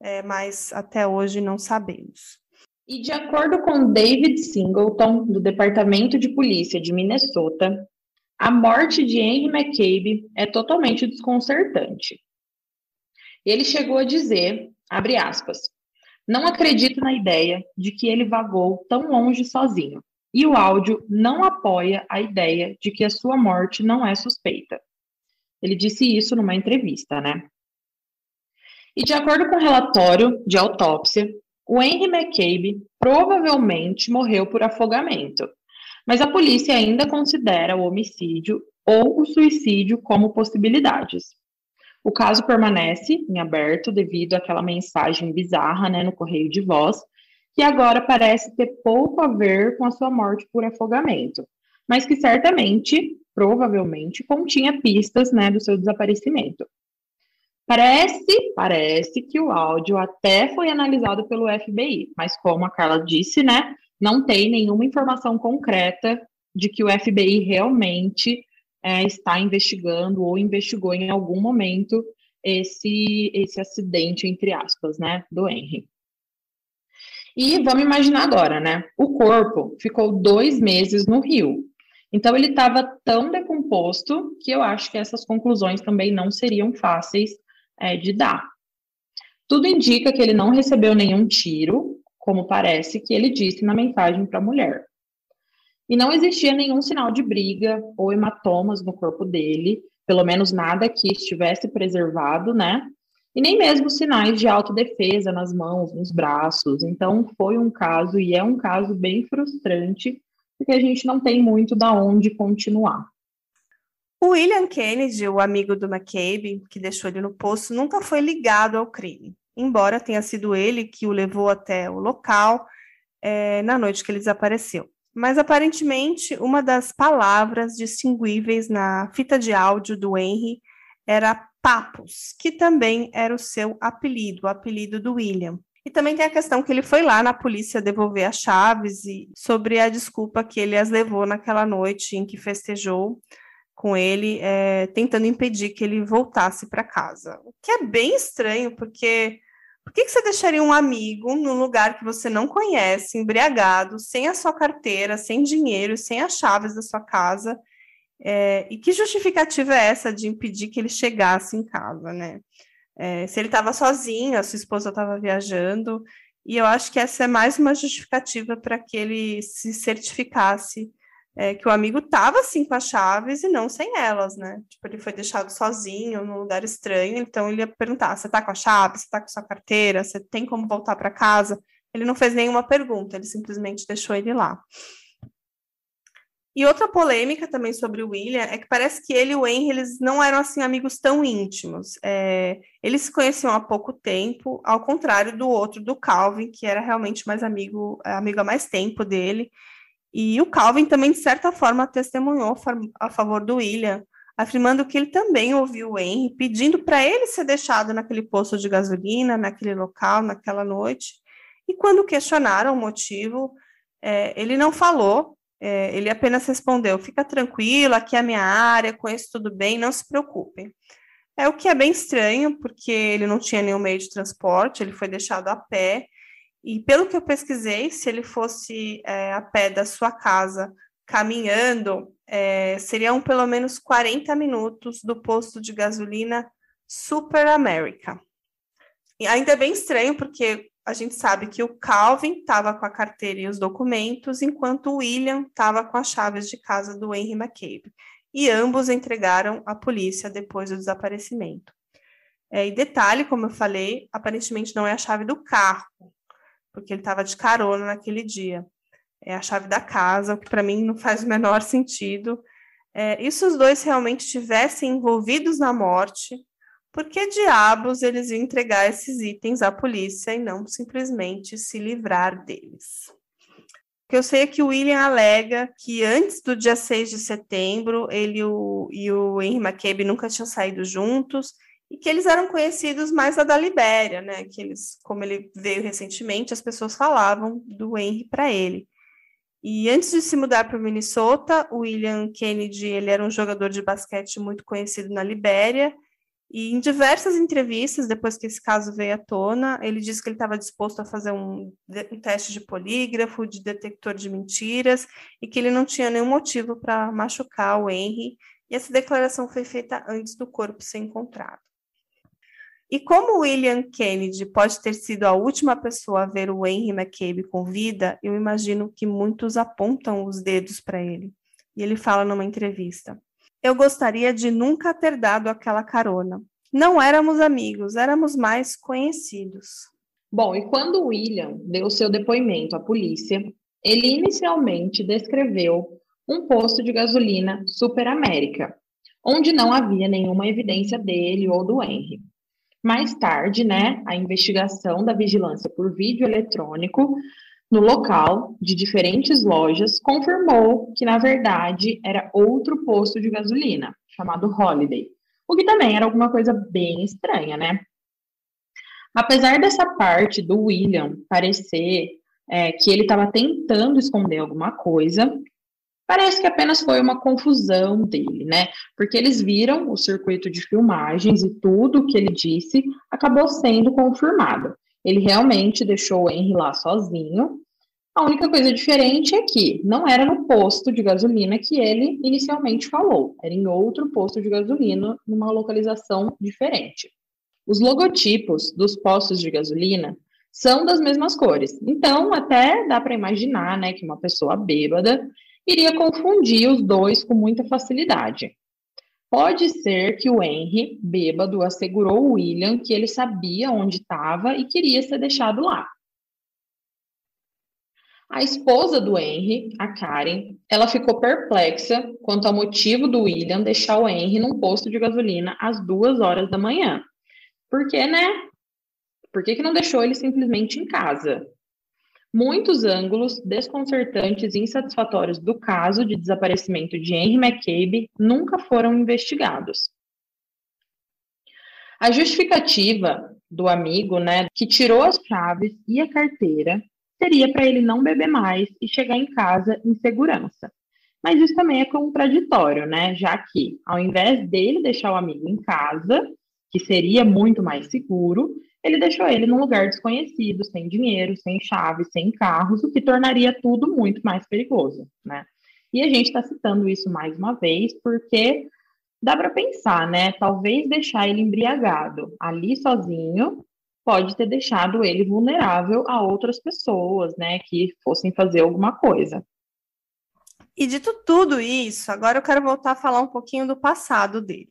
é, mas até hoje não sabemos. E de acordo com David Singleton, do Departamento de Polícia de Minnesota, a morte de Henry McCabe é totalmente desconcertante. Ele chegou a dizer, abre aspas, não acredito na ideia de que ele vagou tão longe sozinho e o áudio não apoia a ideia de que a sua morte não é suspeita. Ele disse isso numa entrevista, né? E de acordo com o relatório de autópsia, o Henry McCabe provavelmente morreu por afogamento, mas a polícia ainda considera o homicídio ou o suicídio como possibilidades. O caso permanece em aberto devido àquela mensagem bizarra né, no correio de voz que agora parece ter pouco a ver com a sua morte por afogamento, mas que certamente, provavelmente, continha pistas né, do seu desaparecimento. Parece, parece que o áudio até foi analisado pelo FBI, mas como a Carla disse, né, não tem nenhuma informação concreta de que o FBI realmente é, está investigando ou investigou em algum momento esse, esse acidente, entre aspas, né, do Henry. E vamos imaginar agora, né? O corpo ficou dois meses no rio. Então ele estava tão decomposto que eu acho que essas conclusões também não seriam fáceis é, de dar. Tudo indica que ele não recebeu nenhum tiro, como parece que ele disse na mensagem para a mulher. E não existia nenhum sinal de briga ou hematomas no corpo dele, pelo menos nada que estivesse preservado, né? e nem mesmo sinais de autodefesa nas mãos, nos braços. Então, foi um caso, e é um caso bem frustrante, porque a gente não tem muito da onde continuar. O William Kennedy, o amigo do McCabe, que deixou ele no poço, nunca foi ligado ao crime, embora tenha sido ele que o levou até o local é, na noite que ele desapareceu. Mas aparentemente, uma das palavras distinguíveis na fita de áudio do Henry era Papos, que também era o seu apelido, o apelido do William. E também tem a questão que ele foi lá na polícia devolver as chaves e sobre a desculpa que ele as levou naquela noite em que festejou com ele, é, tentando impedir que ele voltasse para casa. O que é bem estranho, porque por que, que você deixaria um amigo num lugar que você não conhece, embriagado, sem a sua carteira, sem dinheiro, sem as chaves da sua casa, é, e que justificativa é essa de impedir que ele chegasse em casa, né? É, se ele estava sozinho, a sua esposa estava viajando, e eu acho que essa é mais uma justificativa para que ele se certificasse é, que o amigo estava sim com as chaves e não sem elas, né? Tipo, ele foi deixado sozinho num lugar estranho, então ele ia perguntar: você está com a chave, você está com sua carteira, você tem como voltar para casa? Ele não fez nenhuma pergunta, ele simplesmente deixou ele lá. E outra polêmica também sobre o William é que parece que ele e o Henry eles não eram assim amigos tão íntimos. É, eles se conheciam há pouco tempo, ao contrário do outro, do Calvin, que era realmente mais amigo, amigo há mais tempo dele. E o Calvin também, de certa forma, testemunhou a favor do William, afirmando que ele também ouviu o Henry pedindo para ele ser deixado naquele posto de gasolina, naquele local, naquela noite. E quando questionaram o motivo, é, ele não falou, é, ele apenas respondeu: fica tranquilo, aqui é a minha área, conheço tudo bem, não se preocupem. É o que é bem estranho, porque ele não tinha nenhum meio de transporte, ele foi deixado a pé. E pelo que eu pesquisei, se ele fosse é, a pé da sua casa caminhando, é, seriam pelo menos 40 minutos do posto de gasolina Super America. E ainda é bem estranho, porque a gente sabe que o Calvin estava com a carteira e os documentos, enquanto o William estava com as chaves de casa do Henry McCabe. E ambos entregaram à polícia depois do desaparecimento. É, e detalhe, como eu falei, aparentemente não é a chave do carro, porque ele estava de carona naquele dia é a chave da casa, o que para mim não faz o menor sentido. É, e se os dois realmente estivessem envolvidos na morte, por que diabos eles iam entregar esses itens à polícia e não simplesmente se livrar deles? O que eu sei é que o William alega que antes do dia 6 de setembro, ele o, e o Henry McCabe nunca tinham saído juntos e que eles eram conhecidos mais da Libéria, né? Que eles, como ele veio recentemente, as pessoas falavam do Henry para ele. E antes de se mudar para Minnesota, o William Kennedy ele era um jogador de basquete muito conhecido na Libéria. E em diversas entrevistas, depois que esse caso veio à tona, ele disse que ele estava disposto a fazer um, um, teste de polígrafo, de detector de mentiras, e que ele não tinha nenhum motivo para machucar o Henry. E essa declaração foi feita antes do corpo ser encontrado. E como William Kennedy pode ter sido a última pessoa a ver o Henry McCabe com vida, eu imagino que muitos apontam os dedos para ele. E ele fala numa entrevista: Eu gostaria de nunca ter dado aquela carona. Não éramos amigos, éramos mais conhecidos. Bom, e quando William deu seu depoimento à polícia, ele inicialmente descreveu um posto de gasolina Super América, onde não havia nenhuma evidência dele ou do Henry. Mais tarde, né, a investigação da vigilância por vídeo eletrônico no local de diferentes lojas confirmou que, na verdade, era outro posto de gasolina, chamado Holiday, o que também era alguma coisa bem estranha, né? Apesar dessa parte do William parecer é, que ele estava tentando esconder alguma coisa, Parece que apenas foi uma confusão dele, né? Porque eles viram o circuito de filmagens e tudo o que ele disse acabou sendo confirmado. Ele realmente deixou o Henry lá sozinho. A única coisa diferente é que não era no posto de gasolina que ele inicialmente falou, era em outro posto de gasolina, numa localização diferente. Os logotipos dos postos de gasolina são das mesmas cores. Então, até dá para imaginar, né, que uma pessoa bêbada iria confundir os dois com muita facilidade. Pode ser que o Henry, bêbado, assegurou o William que ele sabia onde estava e queria ser deixado lá. A esposa do Henry, a Karen, ela ficou perplexa quanto ao motivo do William deixar o Henry num posto de gasolina às duas horas da manhã. Por que, né? Por que, que não deixou ele simplesmente em casa? Muitos ângulos desconcertantes e insatisfatórios do caso de desaparecimento de Henry McCabe nunca foram investigados. A justificativa do amigo, né, que tirou as chaves e a carteira, seria para ele não beber mais e chegar em casa em segurança. Mas isso também é contraditório, né? Já que, ao invés dele deixar o amigo em casa, que seria muito mais seguro, ele deixou ele num lugar desconhecido, sem dinheiro, sem chave, sem carros, o que tornaria tudo muito mais perigoso, né? E a gente está citando isso mais uma vez porque dá para pensar, né? Talvez deixar ele embriagado ali sozinho pode ter deixado ele vulnerável a outras pessoas, né? Que fossem fazer alguma coisa. E dito tudo isso, agora eu quero voltar a falar um pouquinho do passado dele.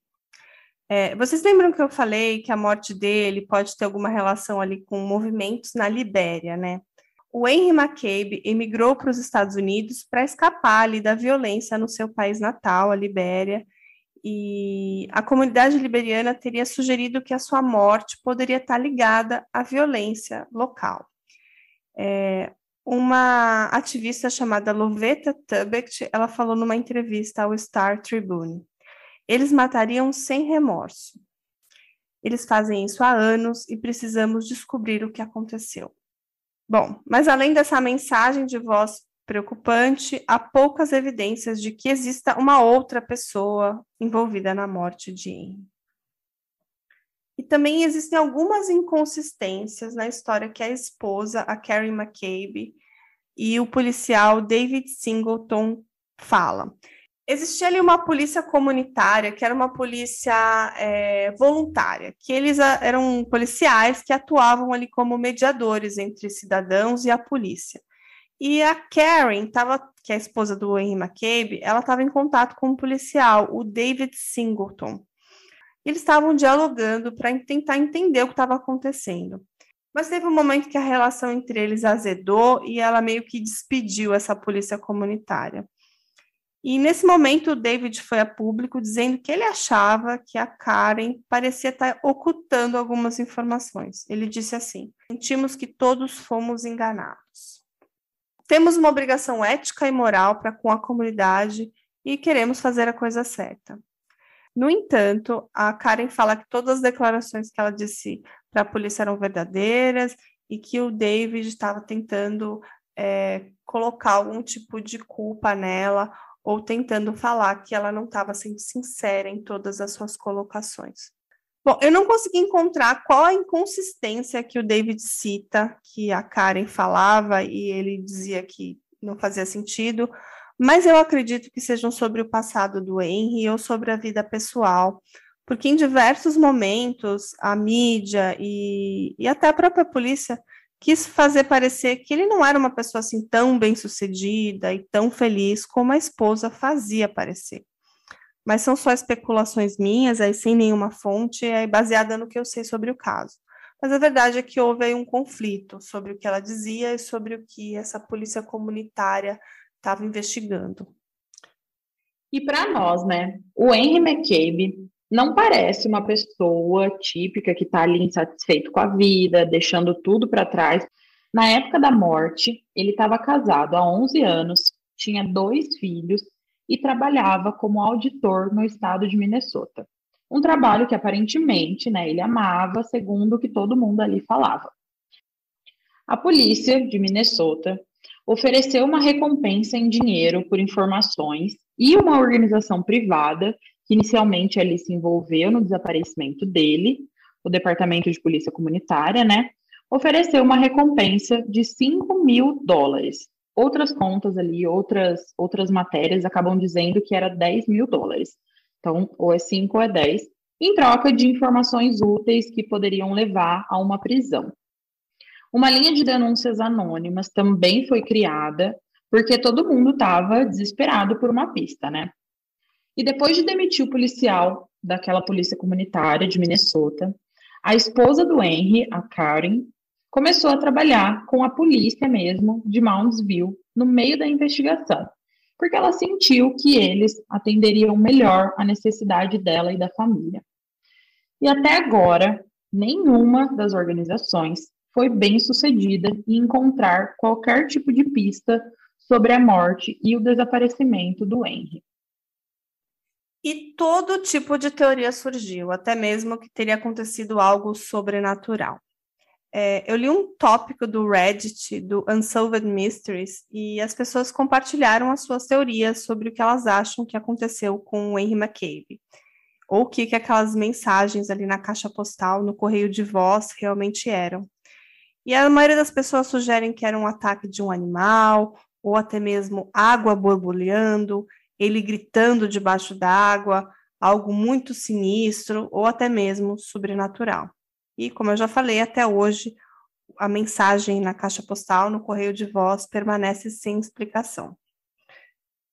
É, vocês lembram que eu falei que a morte dele pode ter alguma relação ali com movimentos na Libéria, né? O Henry McCabe emigrou para os Estados Unidos para escapar ali da violência no seu país natal, a Libéria, e a comunidade liberiana teria sugerido que a sua morte poderia estar ligada à violência local. É, uma ativista chamada Loveta Tubeck, ela falou numa entrevista ao Star Tribune Eles matariam sem remorso. Eles fazem isso há anos e precisamos descobrir o que aconteceu. Bom, mas além dessa mensagem de voz preocupante, há poucas evidências de que exista uma outra pessoa envolvida na morte de Henry. E também existem algumas inconsistências na história que a esposa, a Carrie McCabe, e o policial David Singleton fala. Existia ali uma polícia comunitária, que era uma polícia é, voluntária, que eles eram policiais que atuavam ali como mediadores entre cidadãos e a polícia. E a Karen, tava, que é a esposa do Henry McCabe, ela estava em contato com um policial, o David Singleton. Eles estavam dialogando para tentar entender o que estava acontecendo. Mas teve um momento que a relação entre eles azedou e ela meio que despediu essa polícia comunitária. E nesse momento, o David foi a público dizendo que ele achava que a Karen parecia estar ocultando algumas informações. Ele disse assim: sentimos que todos fomos enganados. Temos uma obrigação ética e moral para com a comunidade e queremos fazer a coisa certa. No entanto, a Karen fala que todas as declarações que ela disse para a polícia eram verdadeiras e que o David estava tentando é, colocar algum tipo de culpa nela ou tentando falar que ela não estava sendo sincera em todas as suas colocações. Bom, eu não consegui encontrar qual a inconsistência que o David cita, que a Karen falava e ele dizia que não fazia sentido, mas eu acredito que sejam sobre o passado do Henry ou sobre a vida pessoal, porque em diversos momentos a mídia e, e até a própria polícia quis fazer parecer que ele não era uma pessoa assim tão bem-sucedida e tão feliz como a esposa fazia parecer. Mas são só especulações minhas, aí sem nenhuma fonte, aí baseada no que eu sei sobre o caso. Mas a verdade é que houve aí um conflito sobre o que ela dizia e sobre o que essa polícia comunitária estava investigando. E para nós, né? O Henry McCabe não parece uma pessoa típica que está ali insatisfeito com a vida, deixando tudo para trás. Na época da morte, ele estava casado há 11 anos, tinha dois filhos e trabalhava como auditor no estado de Minnesota. Um trabalho que aparentemente né, ele amava, segundo o que todo mundo ali falava. A polícia de Minnesota ofereceu uma recompensa em dinheiro por informações e uma organização privada que inicialmente ele se envolveu no desaparecimento dele, o Departamento de Polícia Comunitária, né, ofereceu uma recompensa de 5 mil dólares. Outras contas ali, outras, outras matérias acabam dizendo que era 10 mil dólares. Então, ou é 5 ou é 10, em troca de informações úteis que poderiam levar a uma prisão. Uma linha de denúncias anônimas também foi criada, porque todo mundo estava desesperado por uma pista, né? E depois de demitir o policial daquela polícia comunitária de Minnesota, a esposa do Henry, a Karen, começou a trabalhar com a polícia mesmo de Moundsville no meio da investigação, porque ela sentiu que eles atenderiam melhor a necessidade dela e da família. E até agora, nenhuma das organizações foi bem sucedida em encontrar qualquer tipo de pista sobre a morte e o desaparecimento do Henry. E todo tipo de teoria surgiu, até mesmo que teria acontecido algo sobrenatural. É, eu li um tópico do Reddit, do Unsolved Mysteries, e as pessoas compartilharam as suas teorias sobre o que elas acham que aconteceu com o Henry McCabe, ou o que, que aquelas mensagens ali na caixa postal, no correio de voz, realmente eram. E a maioria das pessoas sugerem que era um ataque de um animal, ou até mesmo água borbulhando, ele gritando debaixo d'água, algo muito sinistro ou até mesmo sobrenatural. E, como eu já falei, até hoje, a mensagem na caixa postal, no correio de voz, permanece sem explicação.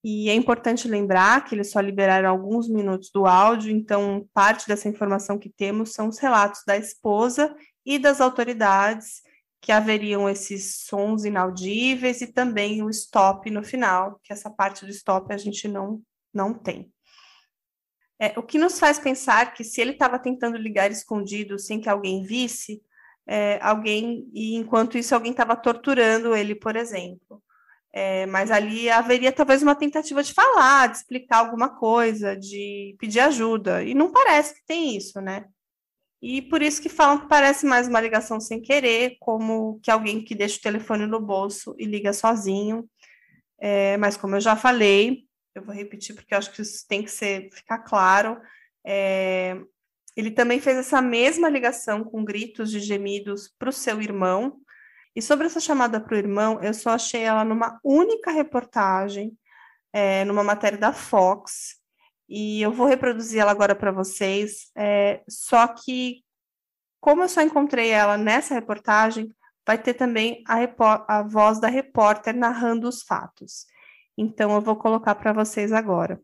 E é importante lembrar que eles só liberaram alguns minutos do áudio, então parte dessa informação que temos são os relatos da esposa e das autoridades que haveriam esses sons inaudíveis e também o stop no final, que essa parte do stop a gente não, não tem. É, o que nos faz pensar que se ele estava tentando ligar escondido sem que alguém visse, é, alguém, e enquanto isso alguém estava torturando ele, por exemplo. É, mas ali haveria talvez uma tentativa de falar, de explicar alguma coisa, de pedir ajuda. E não parece que tem isso, né? E por isso que falam que parece mais uma ligação sem querer, como que alguém que deixa o telefone no bolso e liga sozinho. É, mas como eu já falei, eu vou repetir porque eu acho que isso tem que ser, ficar claro. É, ele também fez essa mesma ligação com gritos e gemidos para o seu irmão. E sobre essa chamada para o irmão, eu só achei ela numa única reportagem, é, numa matéria da Fox, e eu vou reproduzir ela agora para vocês. É, só que, como eu só encontrei ela nessa reportagem, vai ter também a, a voz da repórter narrando os fatos. Então, eu vou colocar para vocês agora.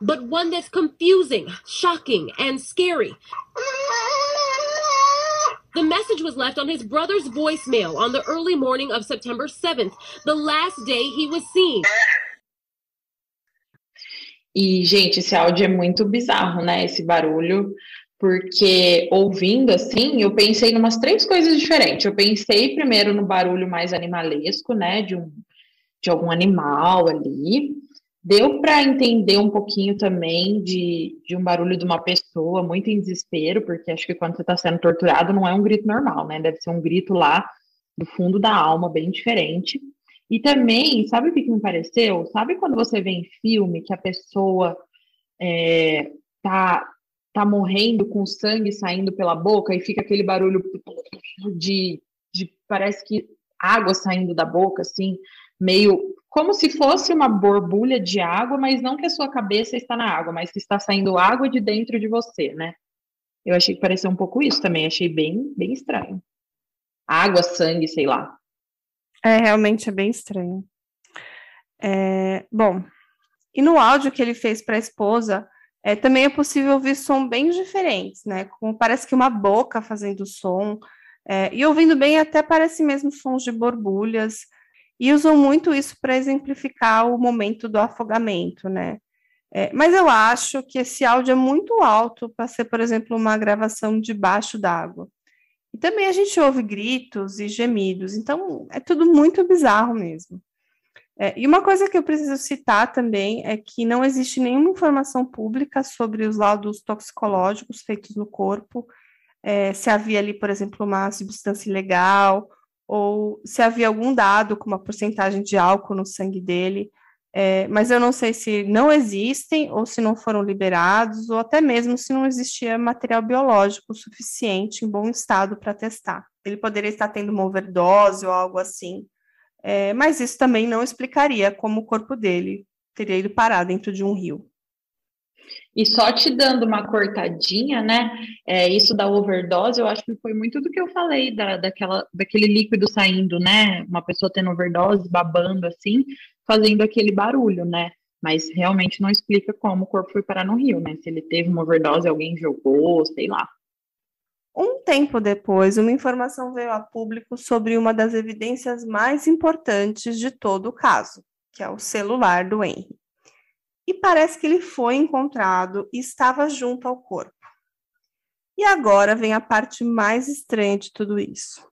But one that's confusing, shocking, and scary. The message was left on his brother's voicemail on the early morning of September 7th, the last day he was seen. E, gente, esse áudio é muito bizarro, né? Esse barulho, porque ouvindo assim, eu pensei em umas três coisas diferentes. Eu pensei primeiro no barulho mais animalesco, né? De, um, de algum animal ali. Deu para entender um pouquinho também de, de um barulho de uma pessoa muito em desespero, porque acho que quando você está sendo torturado não é um grito normal, né? Deve ser um grito lá do fundo da alma, bem diferente. E também, sabe o que, que me pareceu? Sabe quando você vê em filme que a pessoa é, tá, tá morrendo com sangue saindo pela boca e fica aquele barulho de, de parece que água saindo da boca, assim, meio como se fosse uma borbulha de água, mas não que a sua cabeça está na água, mas que está saindo água de dentro de você, né? Eu achei que pareceu um pouco isso também, achei bem, bem estranho. Água, sangue, sei lá. É, realmente é bem estranho. É, bom, e no áudio que ele fez para a esposa, é, também é possível ouvir som bem diferentes, né? Como parece que uma boca fazendo som, é, e ouvindo bem até parece mesmo sons de borbulhas, e usam muito isso para exemplificar o momento do afogamento, né? É, mas eu acho que esse áudio é muito alto para ser, por exemplo, uma gravação debaixo d'água. E também a gente ouve gritos e gemidos, então é tudo muito bizarro mesmo. É, e uma coisa que eu preciso citar também é que não existe nenhuma informação pública sobre os laudos toxicológicos feitos no corpo, é, se havia ali, por exemplo, uma substância ilegal ou se havia algum dado com uma porcentagem de álcool no sangue dele, é, mas eu não sei se não existem ou se não foram liberados, ou até mesmo se não existia material biológico suficiente em bom estado para testar. Ele poderia estar tendo uma overdose ou algo assim, é, mas isso também não explicaria como o corpo dele teria ido parar dentro de um rio. E só te dando uma cortadinha, né? É, isso da overdose, eu acho que foi muito do que eu falei, da, daquela, daquele líquido saindo, né? Uma pessoa tendo overdose, babando assim, fazendo aquele barulho, né? Mas realmente não explica como o corpo foi parar no rio, né? Se ele teve uma overdose, alguém jogou, sei lá. Um tempo depois, uma informação veio a público sobre uma das evidências mais importantes de todo o caso, que é o celular do Henry e parece que ele foi encontrado e estava junto ao corpo. E agora vem a parte mais estranha de tudo isso.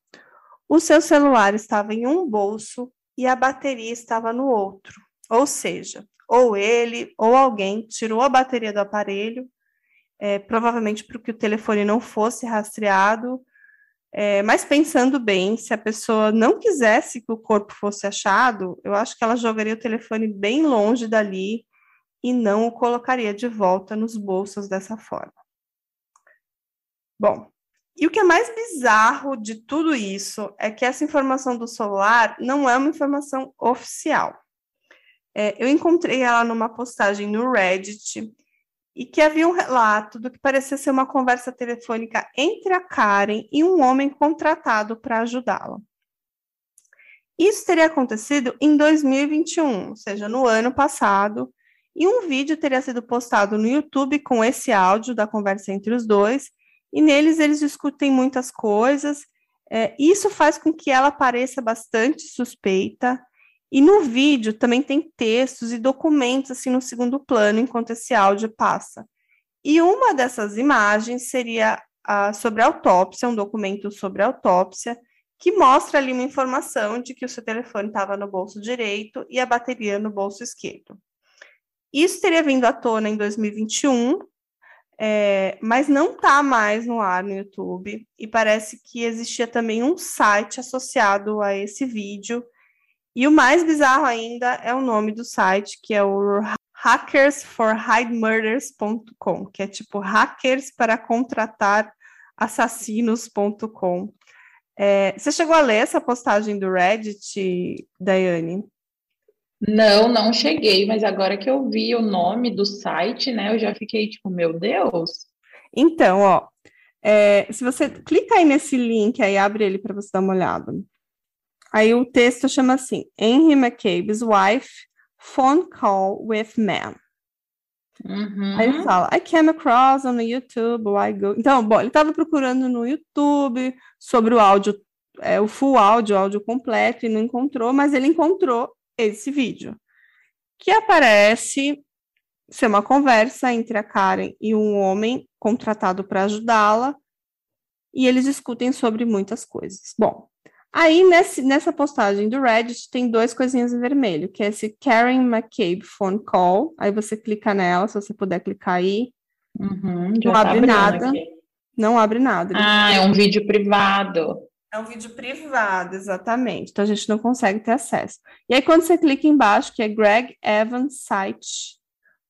O seu celular estava em um bolso e a bateria estava no outro. Ou seja, ou ele ou alguém tirou a bateria do aparelho, é, provavelmente para que o telefone não fosse rastreado. É, mas pensando bem, se a pessoa não quisesse que o corpo fosse achado, eu acho que ela jogaria o telefone bem longe dali e não o colocaria de volta nos bolsos dessa forma. Bom, e o que é mais bizarro de tudo isso é que essa informação do celular não é uma informação oficial. É, eu encontrei ela numa postagem no Reddit e que havia um relato do que parecia ser uma conversa telefônica entre a Karen e um homem contratado para ajudá-la. Isso teria acontecido em 2021, ou seja, no ano passado, e um vídeo teria sido postado no YouTube com esse áudio da conversa entre os dois, e neles eles discutem muitas coisas. É, isso faz com que ela pareça bastante suspeita. E no vídeo também tem textos e documentos assim no segundo plano enquanto esse áudio passa. E uma dessas imagens seria uh, sobre a autópsia, um documento sobre a autópsia, que mostra ali uma informação de que o seu telefone estava no bolso direito e a bateria no bolso esquerdo. Isso teria vindo à tona em 2021, é, mas não está mais no ar no YouTube, e parece que existia também um site associado a esse vídeo. E o mais bizarro ainda é o nome do site, que é o hackersforhidemurders.com, que é tipo hackers para contratar assassinos.com. É, você chegou a ler essa postagem do Reddit, Daiane? Não, não cheguei, mas agora que eu vi o nome do site, né, eu já fiquei tipo, meu Deus. Então, ó, é, se você clica aí nesse link aí, abre ele para você dar uma olhada. Aí o texto chama assim: Henry McCabe's wife phone call with man. Uhum. Aí ele fala, I came across on YouTube, I go. Então, bom, ele estava procurando no YouTube sobre o áudio, é, o full áudio, o áudio completo, e não encontrou, mas ele encontrou esse vídeo, que aparece ser uma conversa entre a Karen e um homem contratado para ajudá-la, e eles discutem sobre muitas coisas. Bom, aí nesse, nessa postagem do Reddit tem duas coisinhas em vermelho, que é esse Karen McCabe phone call, aí você clica nela, se você puder clicar aí, uhum, não tá abre nada, não abre nada. Ah, é um vídeo privado. É um vídeo privado, exatamente. Então a gente não consegue ter acesso. E aí, quando você clica embaixo, que é Greg Evans Site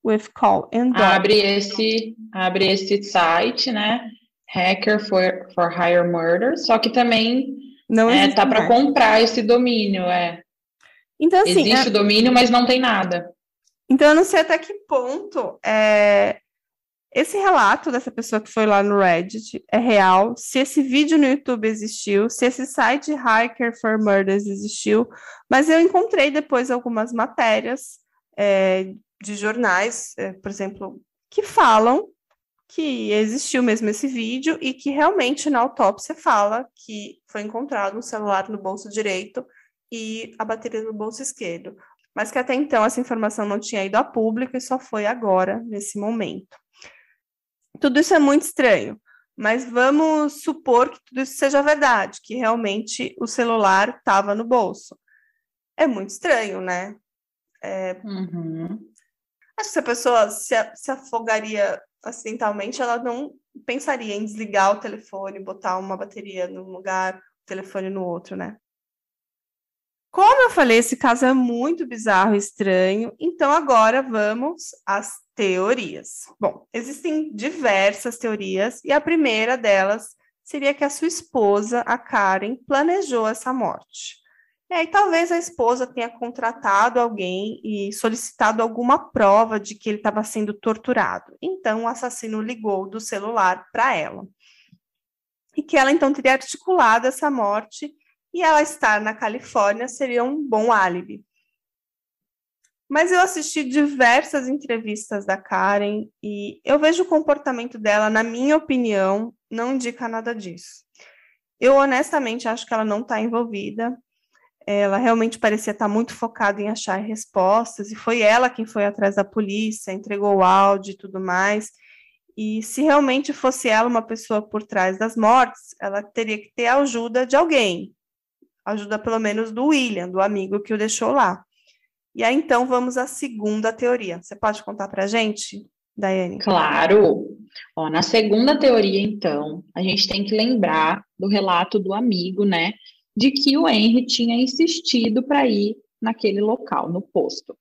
with Call and Dog. Abre esse, abre esse site, né? Hacker for, for Hire Murder, só que também não é, tá para comprar esse domínio, é. Então, assim, Existe é... o domínio, mas não tem nada. Então, eu não sei até que ponto é, esse relato dessa pessoa que foi lá no Reddit é real, se esse vídeo no YouTube existiu, se esse site Hiker for Murders existiu, mas eu encontrei depois algumas matérias é, de jornais, é, por exemplo, que falam que existiu mesmo esse vídeo e que realmente na autópsia fala que foi encontrado um celular no bolso direito e a bateria no bolso esquerdo, mas que até então essa informação não tinha ido a público e só foi agora, nesse momento. Tudo isso é muito estranho, mas vamos supor que tudo isso seja verdade, que realmente o celular estava no bolso. É muito estranho, né? É... Uhum. Acho que se a pessoa se, se afogaria acidentalmente, ela não pensaria em desligar o telefone, botar uma bateria num lugar, o telefone no outro, né? Como eu falei, esse caso é muito bizarro e estranho, então agora vamos às teorias. Bom, existem diversas teorias e a primeira delas seria que a sua esposa, a Karen, planejou essa morte. E aí talvez a esposa tenha contratado alguém e solicitado alguma prova de que ele estava sendo torturado. Então o assassino ligou do celular para ela. E que ela então teria articulado essa morte e ela estar na Califórnia seria um bom álibi. Mas eu assisti diversas entrevistas da Karen e eu vejo o comportamento dela, na minha opinião, não indica nada disso. Eu honestamente acho que ela não está envolvida. Ela realmente parecia estar tá muito focada em achar respostas, e foi ela quem foi atrás da polícia, entregou o áudio e tudo mais. E se realmente fosse ela uma pessoa por trás das mortes, ela teria que ter a ajuda de alguém, ajuda pelo menos do William, do amigo que o deixou lá. E aí, então, vamos à segunda teoria. Você pode contar para a gente, Daiane? Claro! Ó, na segunda teoria, então, a gente tem que lembrar do relato do amigo, né? De que o Henry tinha insistido para ir naquele local, no posto.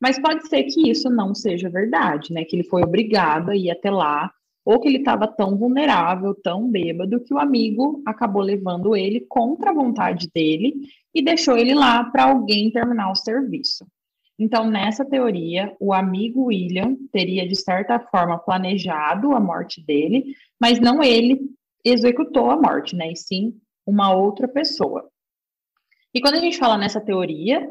Mas pode ser que isso não seja verdade, né? Que ele foi obrigado a ir até lá ou que ele estava tão vulnerável, tão bêbado, que o amigo acabou levando ele contra a vontade dele e deixou ele lá para alguém terminar o serviço. Então, nessa teoria, o amigo William teria, de certa forma, planejado a morte dele, mas não ele executou a morte, né? E sim uma outra pessoa. E quando a gente fala nessa teoria,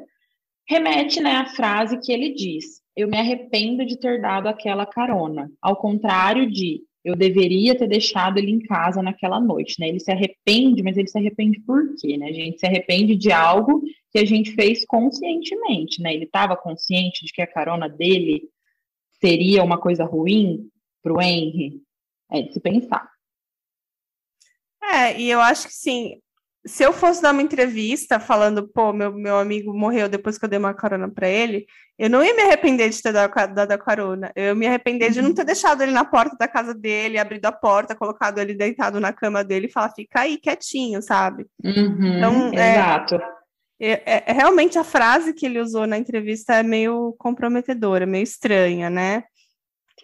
remete né, à frase que ele diz: eu me arrependo de ter dado aquela carona, ao contrário de eu deveria ter deixado ele em casa naquela noite, né? Ele se arrepende, mas ele se arrepende por quê, né? A gente se arrepende de algo que a gente fez conscientemente, né? Ele estava consciente de que a carona dele seria uma coisa ruim para o Henry, é de se pensar. É, e eu acho que sim. Se eu fosse dar uma entrevista falando, pô, meu, meu amigo morreu depois que eu dei uma carona para ele, eu não ia me arrepender de ter dado, dado a carona. Eu ia me arrepender de não ter deixado ele na porta da casa dele, abrido a porta, colocado ele deitado na cama dele e falar, fica aí quietinho, sabe? Uhum, então, é, exato. É, é, é, realmente a frase que ele usou na entrevista é meio comprometedora, meio estranha, né?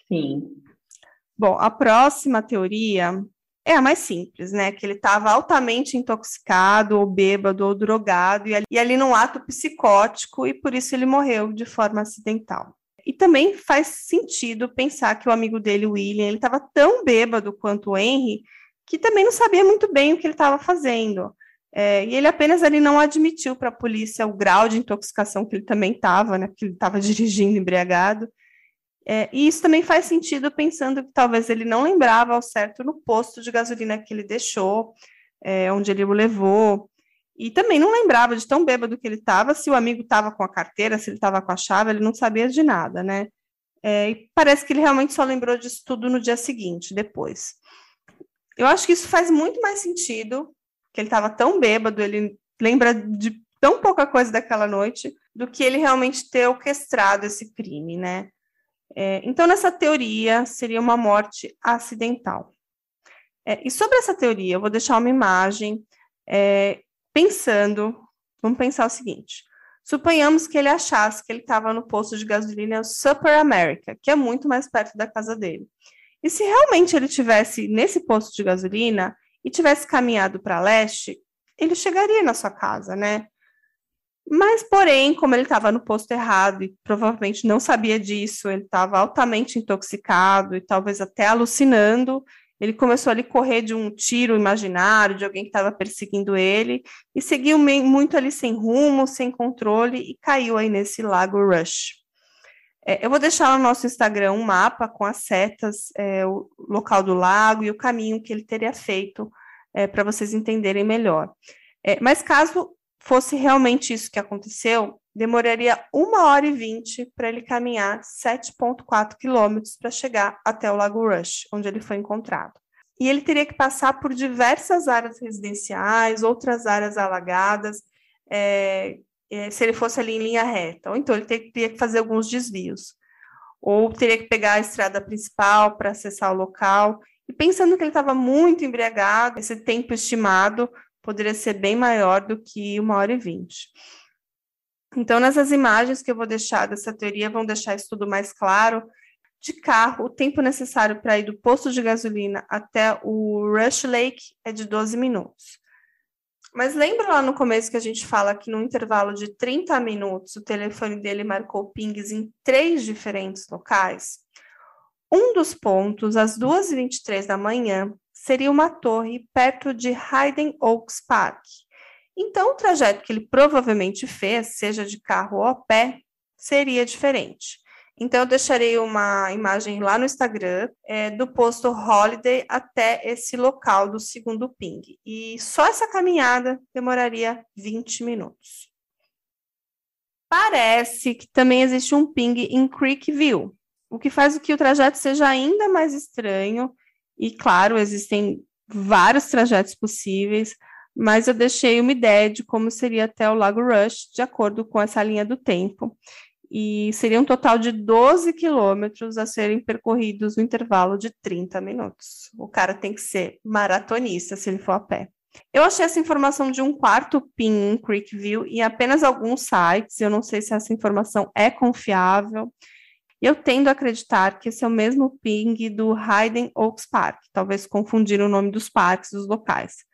Sim. Bom, a próxima teoria é a mais simples, né? Que ele estava altamente intoxicado, ou bêbado, ou drogado, e ali, e ali num ato psicótico, e por isso ele morreu de forma acidental. E também faz sentido pensar que o amigo dele, William, ele estava tão bêbado quanto o Henry, que também não sabia muito bem o que ele estava fazendo. É, e ele apenas ali não admitiu para a polícia o grau de intoxicação que ele também estava, né? Porque ele estava [laughs] dirigindo embriagado. É, e isso também faz sentido pensando que talvez ele não lembrava ao certo no posto de gasolina que ele deixou, é, onde ele o levou, e também não lembrava de tão bêbado que ele estava, se o amigo estava com a carteira, se ele estava com a chave, ele não sabia de nada, né? É, e parece que ele realmente só lembrou disso tudo no dia seguinte, depois. Eu acho que isso faz muito mais sentido, que ele estava tão bêbado, ele lembra de tão pouca coisa daquela noite, do que ele realmente ter orquestrado esse crime, né? É, então, nessa teoria, seria uma morte acidental. É, e sobre essa teoria, eu vou deixar uma imagem é, pensando, vamos pensar o seguinte, suponhamos que ele achasse que ele estava no posto de gasolina Super America, que é muito mais perto da casa dele. E se realmente ele tivesse nesse posto de gasolina e tivesse caminhado para leste, ele chegaria na sua casa, né? Mas, porém, como ele estava no posto errado e provavelmente não sabia disso, ele estava altamente intoxicado e talvez até alucinando, ele começou a correr de um tiro imaginário, de alguém que estava perseguindo ele, e seguiu muito ali sem rumo, sem controle, e caiu aí nesse lago Rush. É, eu vou deixar no nosso Instagram um mapa com as setas, é, o local do lago e o caminho que ele teria feito, é, para vocês entenderem melhor. É, mas caso fosse realmente isso que aconteceu, demoraria uma hora e vinte para ele caminhar 7,4 quilômetros para chegar até o Lago Rush, onde ele foi encontrado. E ele teria que passar por diversas áreas residenciais, outras áreas alagadas, é, é, se ele fosse ali em linha reta. Ou então ele teria que fazer alguns desvios. Ou teria que pegar a estrada principal para acessar o local. E pensando que ele estava muito embriagado, esse tempo estimado poderia ser bem maior do que uma hora e vinte. Então, nessas imagens que eu vou deixar dessa teoria, vão deixar isso tudo mais claro. De carro, o tempo necessário para ir do posto de gasolina até o Rush Lake é de 12 minutos. Mas lembra lá no começo que a gente fala que no intervalo de 30 minutos o telefone dele marcou pings em três diferentes locais? Um dos pontos, às 2h23 da manhã, seria uma torre perto de Hayden Oaks Park. Então, o trajeto que ele provavelmente fez, seja de carro ou a pé, seria diferente. Então, eu deixarei uma imagem lá no Instagram é, do posto Holiday até esse local do segundo ping. E só essa caminhada demoraria 20 minutos. Parece que também existe um ping em Creekview, o que faz com que o trajeto seja ainda mais estranho e, claro, existem vários trajetos possíveis, mas eu deixei uma ideia de como seria até o Lago Rush, de acordo com essa linha do tempo. E seria um total de 12 quilômetros a serem percorridos no intervalo de 30 minutos. O cara tem que ser maratonista se ele for a pé. Eu achei essa informação de um quarto PIN em Creekview em apenas alguns sites. Eu não sei se essa informação é confiável. Eu tendo a acreditar que esse é o mesmo ping do Hayden Oaks Park, talvez confundir o nome dos parques, dos locais.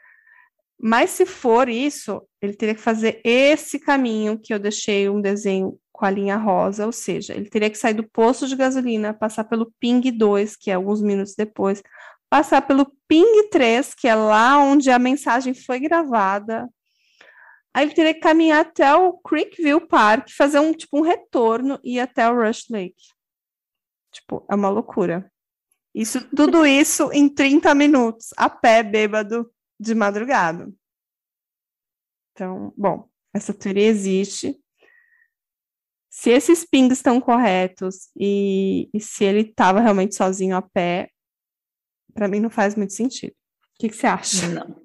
Mas se for isso, ele teria que fazer esse caminho que eu deixei um desenho com a linha rosa, ou seja, ele teria que sair do posto de gasolina, passar pelo ping 2, que é alguns minutos depois, passar pelo ping 3, que é lá onde a mensagem foi gravada. Aí ele teria que caminhar até o Creekview Park, fazer um tipo um retorno e ir até o Rush Lake. Tipo, é uma loucura. Isso, tudo isso em 30 minutos, a pé, bêbado, de madrugada. Então, bom, essa teoria existe. Se esses pings estão corretos e, e se ele estava realmente sozinho a pé, para mim não faz muito sentido. que, que você acha? Não,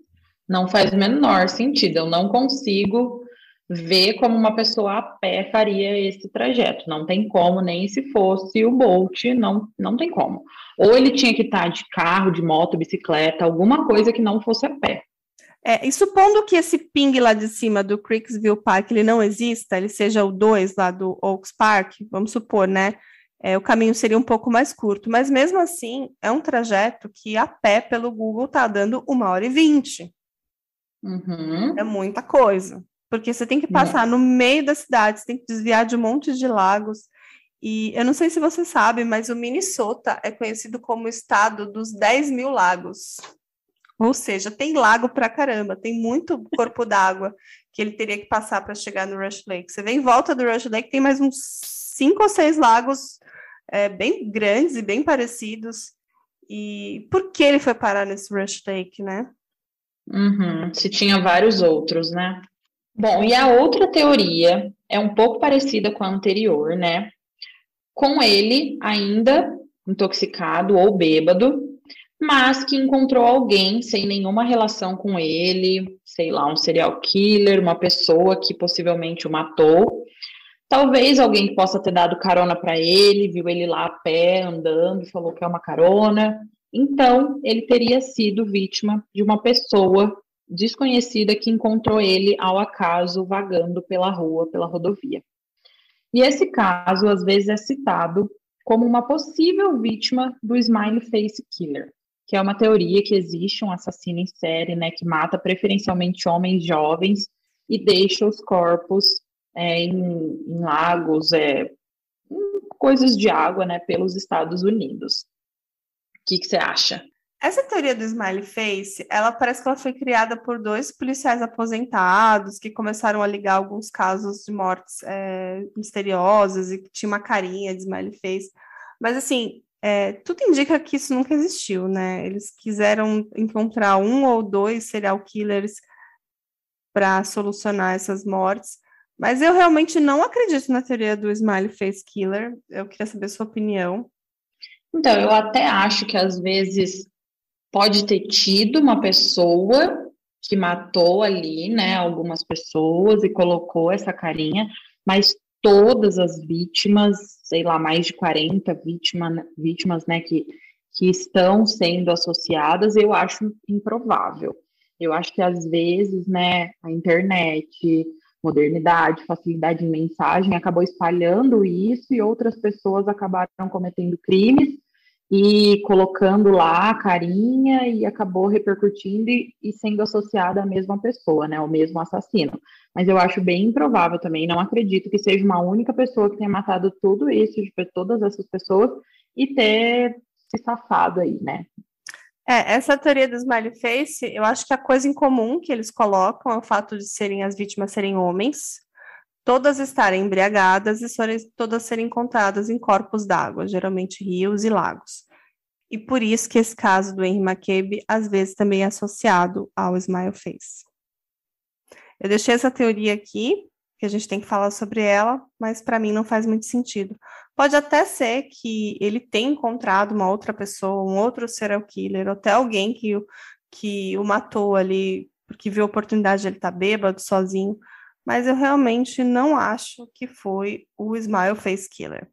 não faz o menor sentido. Eu não consigo ver como uma pessoa a pé faria esse trajeto. Não tem como, nem se fosse o Bolt, não, não tem como. Ou ele tinha que estar de carro, de moto, bicicleta, alguma coisa que não fosse a pé. É, e supondo que esse ping lá de cima do Creeksville Park ele não exista, ele seja o 2 lá do Oaks Park, vamos supor, né? É, o caminho seria um pouco mais curto, mas mesmo assim é um trajeto que a pé pelo Google está dando uma hora e vinte. Uhum. É muita coisa, porque você tem que passar é. no meio da cidade, você tem que desviar de um monte de lagos. E eu não sei se você sabe, mas o Minnesota é conhecido como o estado dos 10 mil lagos. Ou seja, tem lago pra caramba, tem muito corpo d'água que ele teria que passar para chegar no Rush Lake. Você vem em volta do Rush Lake, tem mais uns cinco ou seis lagos é, bem grandes e bem parecidos. E por que ele foi parar nesse Rush Lake, né? Uhum, se tinha vários outros, né? Bom, e a outra teoria é um pouco parecida com a anterior, né? Com ele ainda intoxicado ou bêbado, mas que encontrou alguém sem nenhuma relação com ele, sei lá, um serial killer, uma pessoa que possivelmente o matou. Talvez alguém possa ter dado carona para ele, viu ele lá a pé andando falou que é uma carona. Então, ele teria sido vítima de uma pessoa desconhecida que encontrou ele ao acaso vagando pela rua, pela rodovia. E esse caso às vezes é citado como uma possível vítima do Smiley Face Killer que é uma teoria que existe um assassino em série, né, que mata preferencialmente homens jovens e deixa os corpos é, em, em, lagos, é, em coisas de água, né, pelos Estados Unidos. O que você acha? Essa teoria do smiley face, ela parece que ela foi criada por dois policiais aposentados que começaram a ligar alguns casos de mortes é, misteriosas e que tinha uma carinha de smiley face. Mas assim, é, tudo indica que isso nunca existiu, né? Eles quiseram encontrar um ou dois serial killers para solucionar essas mortes, mas eu realmente não acredito na teoria do Smiley Face Killer. Eu queria saber sua opinião. Então, eu até acho que às vezes pode ter tido uma pessoa que matou ali, né, algumas pessoas e colocou essa carinha, mas todas as vítimas, sei lá, mais de 40 vítima, vítimas, né, que, que estão sendo associadas, eu acho improvável. Eu acho que às vezes, né, a internet, modernidade, facilidade de mensagem acabou espalhando isso e outras pessoas acabaram cometendo crimes e colocando lá a carinha e acabou repercutindo e, e, sendo associada à mesma pessoa, né, ao mesmo assassino. Mas eu acho bem improvável também, não acredito que seja uma única pessoa que tenha matado tudo isso, todas essas pessoas, e ter se safado aí, né. É, essa teoria do smiley face, eu acho que a coisa em comum que eles colocam é o fato de serem as vítimas serem homens, todas estarem embriagadas e todas serem encontradas em corpos d'água, geralmente rios e lagos. E por isso que esse caso do Henry McCabe às vezes também é associado ao smile face. Eu deixei essa teoria aqui, que a gente tem que falar sobre ela, mas para mim não faz muito sentido. Pode até ser que ele tenha encontrado uma outra pessoa, um outro serial killer, ou até alguém que, que o matou ali porque viu a oportunidade de ele estar tá bêbado, sozinho, mas eu realmente não acho que foi o Smile Face Killer.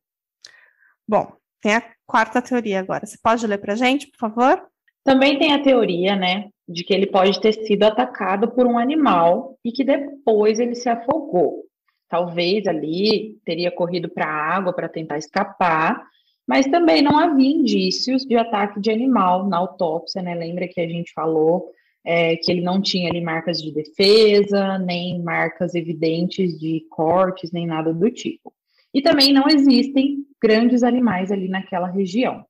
Bom, tem a quarta teoria agora. Você pode ler para gente, por favor? Também tem a teoria, né, de que ele pode ter sido atacado por um animal e que depois ele se afogou. Talvez ali teria corrido para a água para tentar escapar, mas também não havia indícios de ataque de animal na autópsia, né? Lembra que a gente falou é, que ele não tinha ali marcas de defesa, nem marcas evidentes de cortes, nem nada do tipo. E também não existem grandes animais ali naquela região.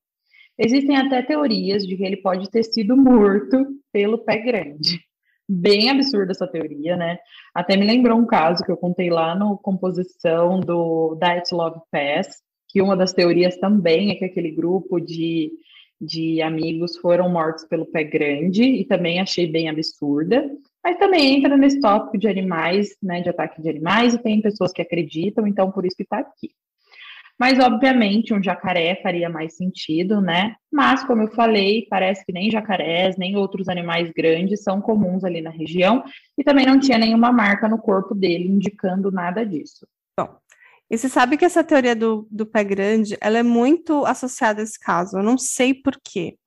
Existem até teorias de que ele pode ter sido morto pelo pé grande. Bem absurda essa teoria, né? Até me lembrou um caso que eu contei lá no composição do Diet Love Pass, que uma das teorias também é que aquele grupo de de amigos foram mortos pelo pé grande e também achei bem absurda. Mas também entra nesse tópico de animais, né, de ataque de animais, e tem pessoas que acreditam, então por isso que está aqui. Mas, obviamente, um jacaré faria mais sentido, né? Mas, como eu falei, parece que nem jacarés, nem outros animais grandes são comuns ali na região, e também não tinha nenhuma marca no corpo dele indicando nada disso. E você sabe que essa teoria do, do pé grande, ela é muito associada a esse caso, eu não sei por quê.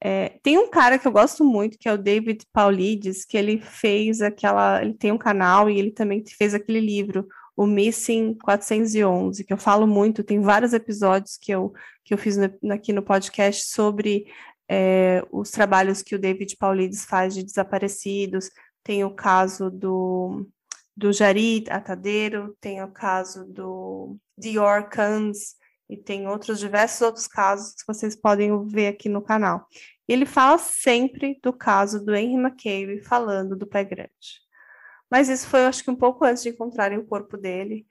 É, tem um cara que eu gosto muito, que é o David Paulides, que ele fez aquela. Ele tem um canal e ele também fez aquele livro, o Missing 411, que eu falo muito, tem vários episódios que eu, que eu fiz no, aqui no podcast sobre é, os trabalhos que o David Paulides faz de desaparecidos. Tem o caso do, do Jarid Atadeiro, tem o caso do Dior Kans, e tem outros diversos outros casos que vocês podem ver aqui no canal. Ele fala sempre do caso do Henry McCabe falando do pé grande. Mas isso foi, acho que, um pouco antes de encontrarem o corpo dele.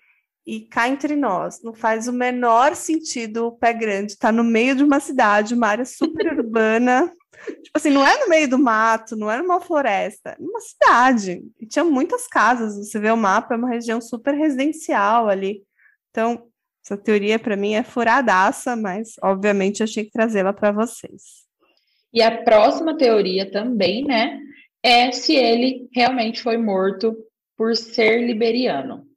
E cá entre nós, não faz o menor sentido o pé grande estar tá no meio de uma cidade, uma área super [laughs] urbana. Tipo assim, não é no meio do mato, não é numa floresta, é numa cidade. E tinha muitas casas, você vê o mapa, é uma região super residencial ali. Então, essa teoria para mim é furadaça, mas obviamente eu achei que trazê-la para vocês. E a próxima teoria também, né, é se ele realmente foi morto por ser liberiano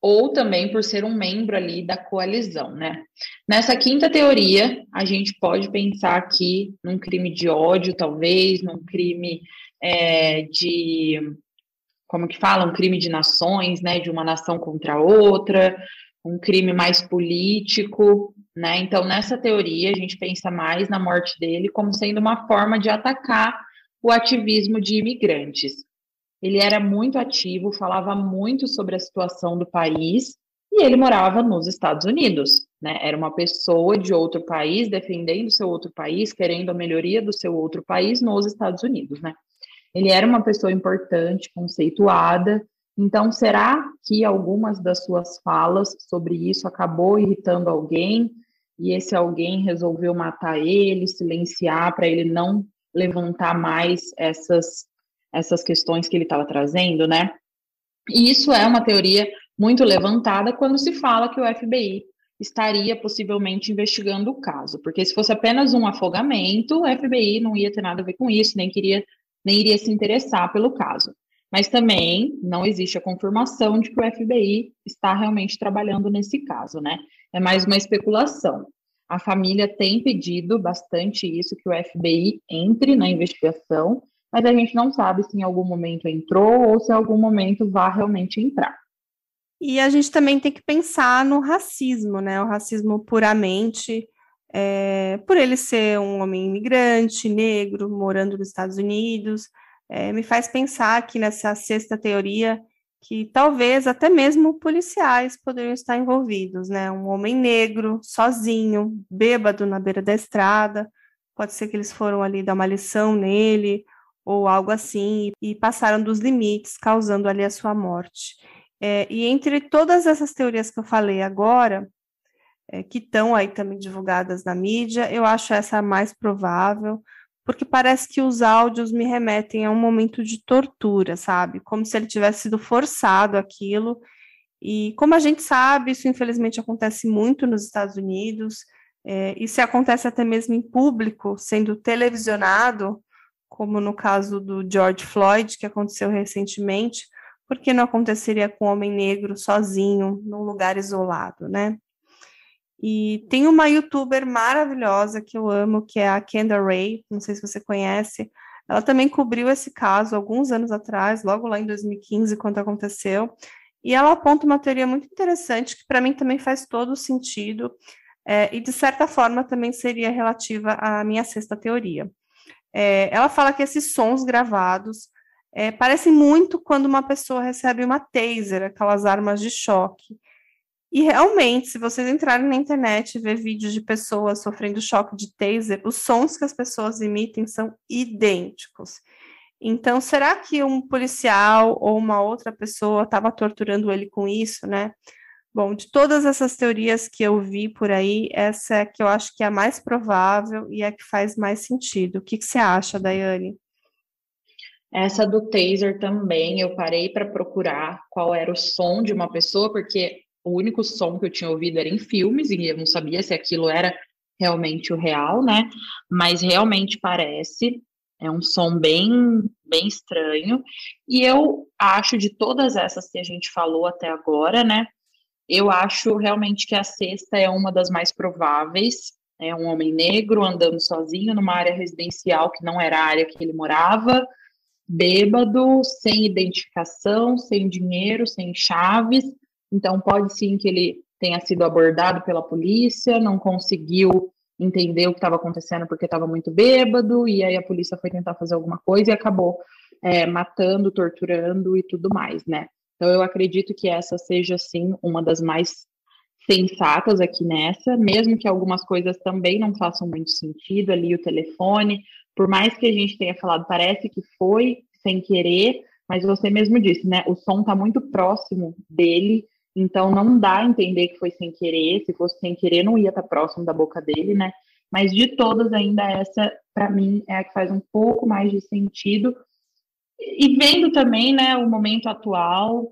ou também por ser um membro ali da coalizão, né? Nessa quinta teoria, a gente pode pensar aqui num crime de ódio, talvez, num crime é, de, como que fala, um crime de nações, né? De uma nação contra outra, um crime mais político, né? Então, nessa teoria, a gente pensa mais na morte dele como sendo uma forma de atacar o ativismo de imigrantes. Ele era muito ativo, falava muito sobre a situação do país e ele morava nos Estados Unidos, né? Era uma pessoa de outro país defendendo seu outro país, querendo a melhoria do seu outro país nos Estados Unidos, né? Ele era uma pessoa importante, conceituada, então, será que algumas das suas falas sobre isso acabou irritando alguém e esse alguém resolveu matar ele, silenciar para ele não levantar mais essas essas questões que ele estava trazendo, né? E isso é uma teoria muito levantada quando se fala que o FBI estaria possivelmente investigando o caso, porque se fosse apenas um afogamento, o FBI não ia ter nada a ver com isso, nem queria nem iria se interessar pelo caso. Mas também não existe a confirmação de que o FBI está realmente trabalhando nesse caso, né? É mais uma especulação. A família tem pedido bastante isso, que o FBI entre na investigação, mas a gente não sabe se em algum momento entrou ou se em algum momento vai realmente entrar. E a gente também tem que pensar no racismo, né? O racismo puramente, é, por ele ser um homem imigrante, negro, morando nos Estados Unidos, é, me faz pensar aqui nessa sexta teoria que talvez até mesmo policiais poderiam estar envolvidos, né? Um homem negro, sozinho, bêbado na beira da estrada, pode ser que eles foram ali dar uma lição nele ou algo assim e passaram dos limites, causando ali a sua morte. É, e entre todas essas teorias que eu falei agora, é, que estão aí também divulgadas na mídia, eu acho essa a mais provável porque parece que os áudios me remetem a um momento de tortura, sabe? Como se ele tivesse sido forçado aquilo. E como a gente sabe, isso infelizmente acontece muito nos Estados Unidos, é, e se acontece até mesmo em público, sendo televisionado, como no caso do George Floyd, que aconteceu recentemente, por que não aconteceria com um homem negro sozinho, num lugar isolado, né? E tem uma youtuber maravilhosa que eu amo, que é a Kendra Ray, não sei se você conhece. Ela também cobriu esse caso alguns anos atrás, logo lá em 2015, quando aconteceu. E ela aponta uma teoria muito interessante, que para mim também faz todo sentido, é, e de certa forma também seria relativa à minha sexta teoria. É, ela fala que esses sons gravados é, parecem muito quando uma pessoa recebe uma taser, aquelas armas de choque. E realmente, se vocês entrarem na internet e ver vídeos de pessoas sofrendo choque de taser, os sons que as pessoas emitem são idênticos. Então, será que um policial ou uma outra pessoa estava torturando ele com isso, né? Bom, de todas essas teorias que eu vi por aí, essa é que eu acho que é a mais provável e é a que faz mais sentido. O que, que você acha, Daiane? Essa do taser também, eu parei para procurar qual era o som de uma pessoa, porque o único som que eu tinha ouvido era em filmes, e eu não sabia se aquilo era realmente o real, né? Mas realmente parece. É um som bem, bem estranho. E eu acho de todas essas que a gente falou até agora, né? Eu acho realmente que a sexta é uma das mais prováveis. É um homem negro andando sozinho numa área residencial que não era a área que ele morava, bêbado, sem identificação, sem dinheiro, sem chaves. Então, pode sim que ele tenha sido abordado pela polícia, não conseguiu entender o que estava acontecendo porque estava muito bêbado, e aí a polícia foi tentar fazer alguma coisa e acabou é, matando, torturando e tudo mais, né? Então eu acredito que essa seja sim uma das mais sensatas aqui nessa, mesmo que algumas coisas também não façam muito sentido ali o telefone, por mais que a gente tenha falado, parece que foi sem querer, mas você mesmo disse, né? O som está muito próximo dele então não dá a entender que foi sem querer, se fosse sem querer não ia estar próximo da boca dele, né? Mas de todas ainda essa, para mim, é a que faz um pouco mais de sentido. E vendo também, né, o momento atual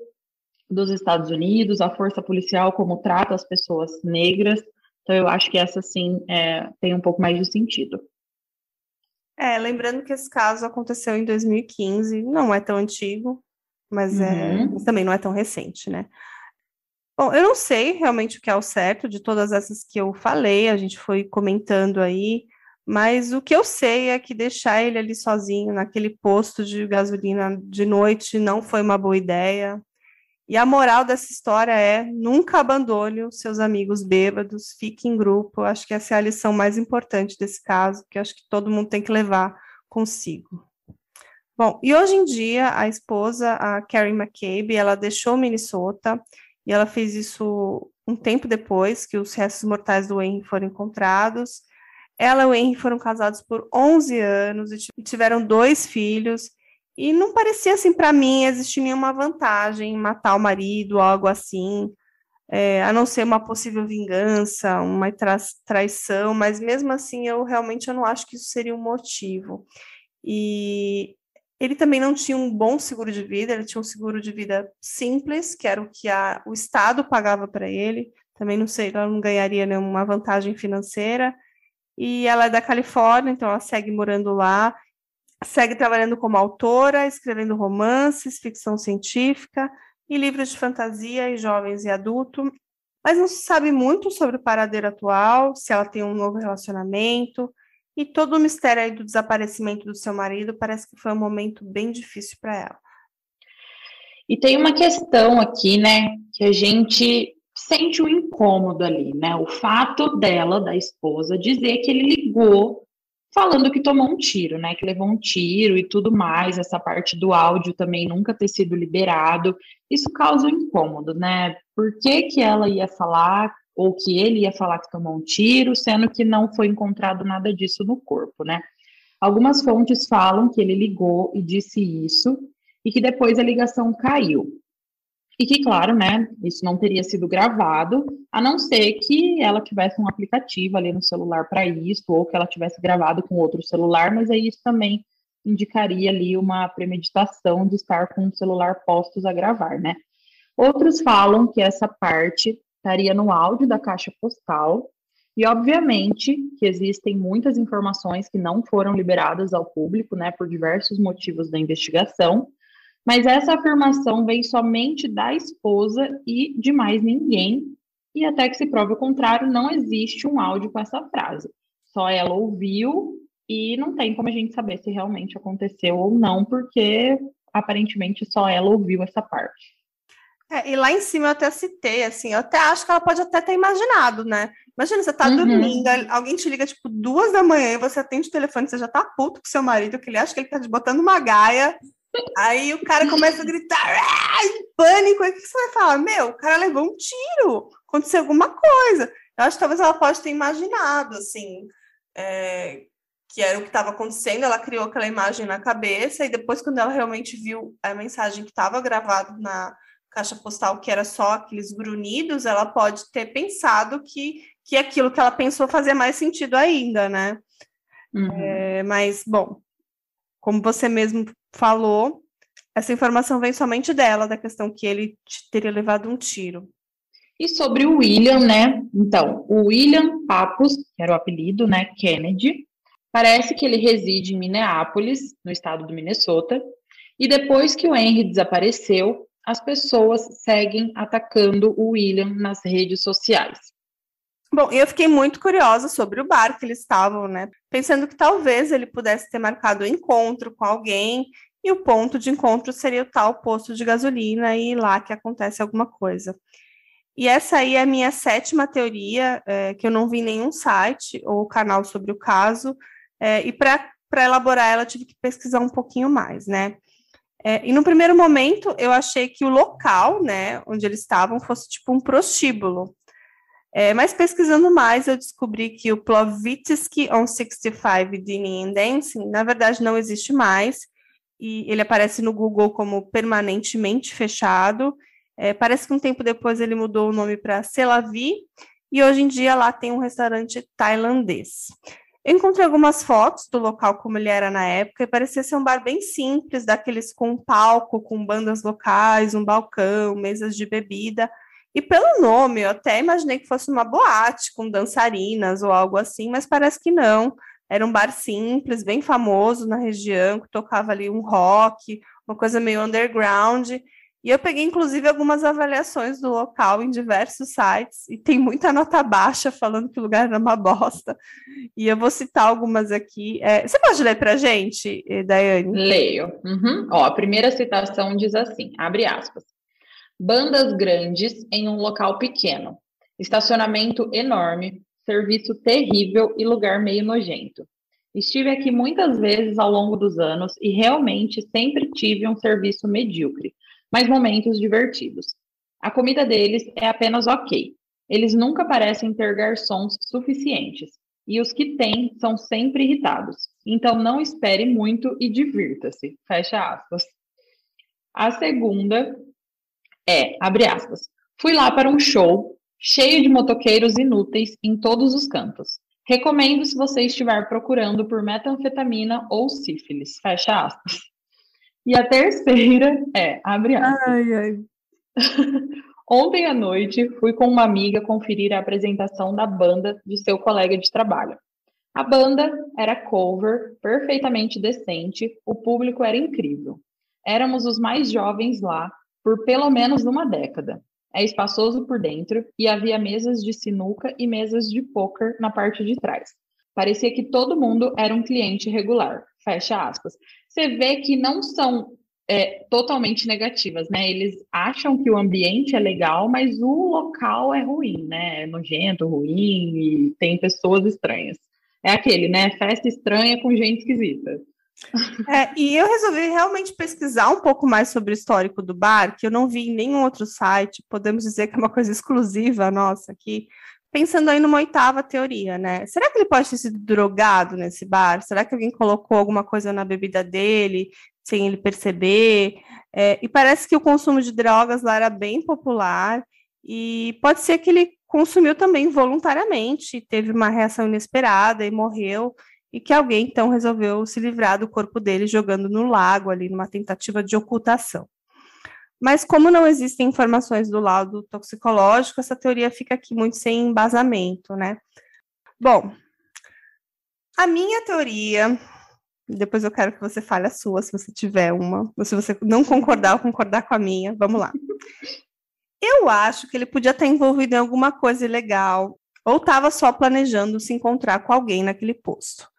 dos Estados Unidos, a força policial como trata as pessoas negras, então eu acho que essa sim é, tem um pouco mais de sentido. É, lembrando que esse caso aconteceu em 2015, não é tão antigo, mas, é, uhum. é, mas também não é tão recente, né? Bom, eu não sei realmente o que é o certo de todas essas que eu falei, a gente foi comentando aí, mas o que eu sei é que deixar ele ali sozinho naquele posto de gasolina de noite não foi uma boa ideia. E a moral dessa história é: nunca abandone os seus amigos bêbados, fique em grupo. Acho que essa é a lição mais importante desse caso, que acho que todo mundo tem que levar consigo. Bom, e hoje em dia a esposa, a Carrie McCabe, ela deixou Minnesota e ela fez isso um tempo depois que os restos mortais do Henry foram encontrados. Ela e o Henry foram casados por 11 anos e tiveram dois filhos. E não parecia assim para mim existir nenhuma vantagem em matar o marido, algo assim, é, a não ser uma possível vingança, uma tra traição, mas mesmo assim eu realmente eu não acho que isso seria um motivo. E ele também não tinha um bom seguro de vida, ele tinha um seguro de vida simples, que era o que a, o Estado pagava para ele. Também não sei, ela não ganharia nenhuma vantagem financeira. E ela é da Califórnia, então ela segue morando lá, segue trabalhando como autora, escrevendo romances, ficção científica e livros de fantasia e jovens e adulto. Mas não se sabe muito sobre o paradeiro atual, se ela tem um novo relacionamento, e todo o mistério aí do desaparecimento do seu marido parece que foi um momento bem difícil para ela. E tem uma questão aqui, né, que a gente sente um incômodo ali, né? O fato dela, da esposa, dizer que ele ligou falando que tomou um tiro, né? Que levou um tiro e tudo mais, essa parte do áudio também nunca ter sido liberado. Isso causa um incômodo, né? Por que, que ela ia falar ou que ele ia falar que tomou um tiro, sendo que não foi encontrado nada disso no corpo, né? Algumas fontes falam que ele ligou e disse isso e que depois a ligação caiu. E que, claro, né, isso não teria sido gravado, a não ser que ela tivesse um aplicativo ali no celular para isso, ou que ela tivesse gravado com outro celular, mas aí isso também indicaria ali uma premeditação de estar com o celular postos a gravar, né? Outros falam que essa parte estaria no áudio da caixa postal. E, obviamente, que existem muitas informações que não foram liberadas ao público, né, por diversos motivos da investigação, mas essa afirmação vem somente da esposa e de mais ninguém, e até que se prove o contrário, não existe um áudio com essa frase. Só ela ouviu e não tem como a gente saber se realmente aconteceu ou não, porque aparentemente só ela ouviu essa parte. É, e lá em cima eu até citei, assim, eu até acho que ela pode até ter imaginado, né? Imagina, você tá uhum. dormindo, alguém te liga, tipo, duas da manhã e você atende o telefone, você já tá puto com seu marido, que ele acha que ele tá te botando uma gaia, aí o cara começa a gritar, em pânico, aí o que você vai falar? Meu, o cara levou um tiro, aconteceu alguma coisa. Eu acho que talvez ela pode ter imaginado, assim, é, que era o que estava acontecendo, ela criou aquela imagem na cabeça, e depois, quando ela realmente viu a mensagem que estava gravada na caixa postal que era só aqueles grunhidos, ela pode ter pensado que, que aquilo que ela pensou fazia mais sentido ainda, né? Uhum. É, mas, bom, como você mesmo falou, essa informação vem somente dela, da questão que ele teria levado um tiro. E sobre o William, né? Então, o William Papus, que era o apelido, né? Kennedy, parece que ele reside em Minneapolis, no estado do Minnesota. E depois que o Henry desapareceu, as pessoas seguem atacando o William nas redes sociais. Bom, eu fiquei muito curiosa sobre o bar que eles estavam, né? Pensando que talvez ele pudesse ter marcado um encontro com alguém e o ponto de encontro seria o tal posto de gasolina e lá que acontece alguma coisa. E essa aí é a minha sétima teoria, é, que eu não vi nenhum site ou canal sobre o caso, é, e para elaborar ela tive que pesquisar um pouquinho mais, né? É, e no primeiro momento eu achei que o local, né, onde eles estavam, fosse tipo um prostíbulo. É, mas pesquisando mais, eu descobri que o Plovitsky on 65 Dining and Dancing, na verdade, não existe mais, e ele aparece no Google como permanentemente fechado, é, parece que um tempo depois ele mudou o nome para Selavi, e hoje em dia lá tem um restaurante tailandês. Eu encontrei algumas fotos do local como ele era na época, e parecia ser um bar bem simples, daqueles com um palco, com bandas locais, um balcão, mesas de bebida. E pelo nome, eu até imaginei que fosse uma boate com dançarinas ou algo assim, mas parece que não. Era um bar simples, bem famoso na região, que tocava ali um rock, uma coisa meio underground. E eu peguei, inclusive, algumas avaliações do local em diversos sites, e tem muita nota baixa falando que o lugar era uma bosta. E eu vou citar algumas aqui. É, você pode ler para a gente, eh, Daiane? Leio. Uhum. Ó, a primeira citação diz assim, abre aspas. Bandas grandes em um local pequeno. Estacionamento enorme, serviço terrível e lugar meio nojento. Estive aqui muitas vezes ao longo dos anos e realmente sempre tive um serviço medíocre mas momentos divertidos. A comida deles é apenas ok. Eles nunca parecem ter garçons suficientes. E os que têm são sempre irritados. Então não espere muito e divirta-se. Fecha aspas. A segunda é, abre aspas, fui lá para um show cheio de motoqueiros inúteis em todos os cantos. Recomendo se você estiver procurando por metanfetamina ou sífilis. Fecha aspas. E a terceira é, abre aspas. Ai, ai. [laughs] Ontem à noite, fui com uma amiga conferir a apresentação da banda de seu colega de trabalho. A banda era cover, perfeitamente decente, o público era incrível. Éramos os mais jovens lá, por pelo menos uma década. É espaçoso por dentro e havia mesas de sinuca e mesas de poker na parte de trás. Parecia que todo mundo era um cliente regular. Fecha aspas você vê que não são é, totalmente negativas, né? Eles acham que o ambiente é legal, mas o local é ruim, né? É nojento, ruim, e tem pessoas estranhas. É aquele, né? Festa estranha com gente esquisita. É, e eu resolvi realmente pesquisar um pouco mais sobre o histórico do bar, que eu não vi em nenhum outro site. Podemos dizer que é uma coisa [laughs] exclusiva nossa aqui pensando aí numa oitava teoria, né? Será que ele pode ter sido drogado nesse bar? Será que alguém colocou alguma coisa na bebida dele sem ele perceber? É, e parece que o consumo de drogas lá era bem popular e pode ser que ele consumiu também voluntariamente, teve uma reação inesperada e morreu e que alguém então resolveu se livrar do corpo dele jogando no lago ali numa tentativa de ocultação. Mas como não existem informações do laudo toxicológico, essa teoria fica aqui muito sem embasamento, né? Bom, a minha teoria, depois eu quero que você fale a sua, se você tiver uma, ou se você não concordar ou concordar com a minha, vamos lá. Eu acho que ele podia estar envolvido em alguma coisa ilegal, ou estava só planejando se encontrar com alguém naquele posto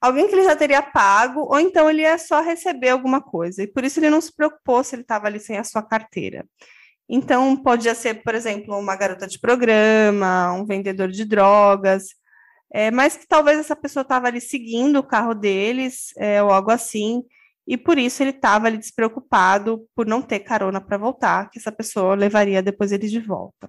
alguém que ele já teria pago, ou então ele ia só receber alguma coisa. E por isso ele não se preocupou se ele estava ali sem a sua carteira. Então, podia ser, por exemplo, uma garota de programa, um vendedor de drogas, é, mas que talvez essa pessoa estava ali seguindo o carro deles, é, ou algo assim, e por isso ele estava ali despreocupado por não ter carona para voltar, que essa pessoa levaria depois ele de volta.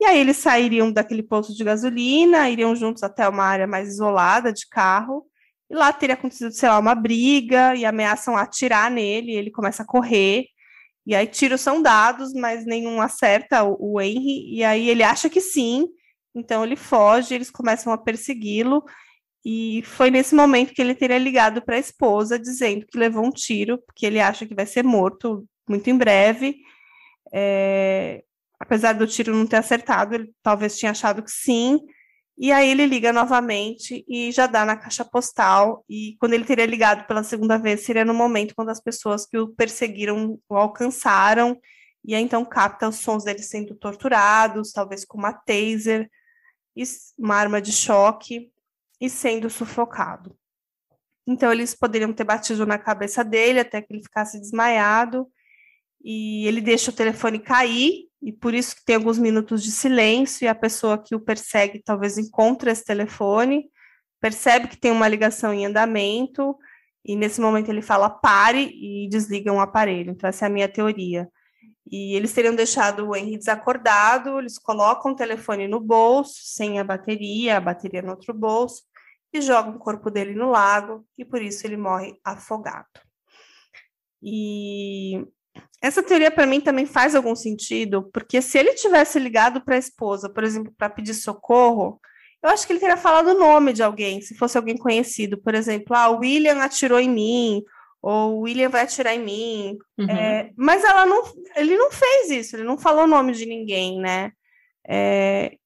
E aí eles sairiam daquele posto de gasolina, iriam juntos até uma área mais isolada de carro, e lá teria acontecido, sei lá, uma briga, e ameaçam atirar nele, ele começa a correr, e aí tiros são dados, mas nenhum acerta o, o Henry, e aí ele acha que sim, então ele foge, eles começam a persegui-lo, e foi nesse momento que ele teria ligado para a esposa, dizendo que levou um tiro, porque ele acha que vai ser morto muito em breve, é, apesar do tiro não ter acertado, ele talvez tinha achado que sim, e aí ele liga novamente e já dá na caixa postal. E quando ele teria ligado pela segunda vez, seria no momento quando as pessoas que o perseguiram o alcançaram. E aí então capta os sons dele sendo torturados, talvez com uma taser, uma arma de choque, e sendo sufocado. Então eles poderiam ter batido na cabeça dele até que ele ficasse desmaiado. E ele deixa o telefone cair e por isso que tem alguns minutos de silêncio e a pessoa que o persegue talvez encontre esse telefone, percebe que tem uma ligação em andamento e nesse momento ele fala pare e desliga um aparelho. Então essa é a minha teoria. E eles teriam deixado o Henry desacordado, eles colocam o telefone no bolso, sem a bateria, a bateria no outro bolso, e jogam o corpo dele no lago, e por isso ele morre afogado. E essa teoria para mim também faz algum sentido, porque se ele tivesse ligado para a esposa, por exemplo, para pedir socorro, eu acho que ele teria falado o nome de alguém, se fosse alguém conhecido, por exemplo, ah, William atirou em mim, ou William vai atirar em mim. Uhum. É, mas ela não, ele não fez isso, ele não falou o nome de ninguém, né? É,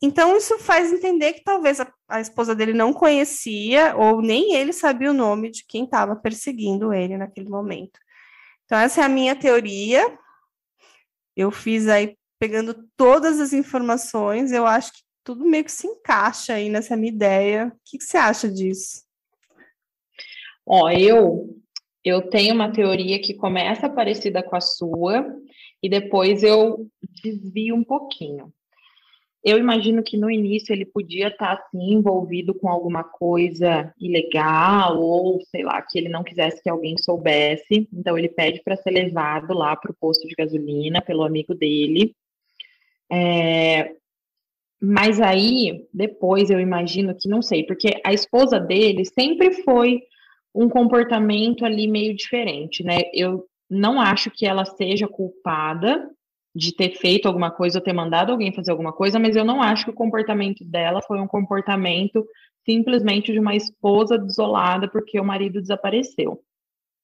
então isso faz entender que talvez a, a, esposa dele não conhecia, ou nem ele sabia o nome de quem estava perseguindo ele naquele momento. Então, essa é a minha teoria. Eu fiz aí, pegando todas as informações, eu acho que tudo meio que se encaixa aí nessa minha ideia. O que, que você acha disso? Ó, eu eu tenho uma teoria que começa parecida com a sua e depois eu desvio um pouquinho. Eu imagino que no início ele podia estar assim envolvido com alguma coisa ilegal ou sei lá que ele não quisesse que alguém soubesse. Então ele pede para ser levado lá para o posto de gasolina pelo amigo dele. É... Mas aí depois eu imagino que não sei, porque a esposa dele sempre foi um comportamento ali meio diferente, né? Eu não acho que ela seja culpada de ter feito alguma coisa ou ter mandado alguém fazer alguma coisa, mas eu não acho que o comportamento dela foi um comportamento simplesmente de uma esposa desolada porque o marido desapareceu.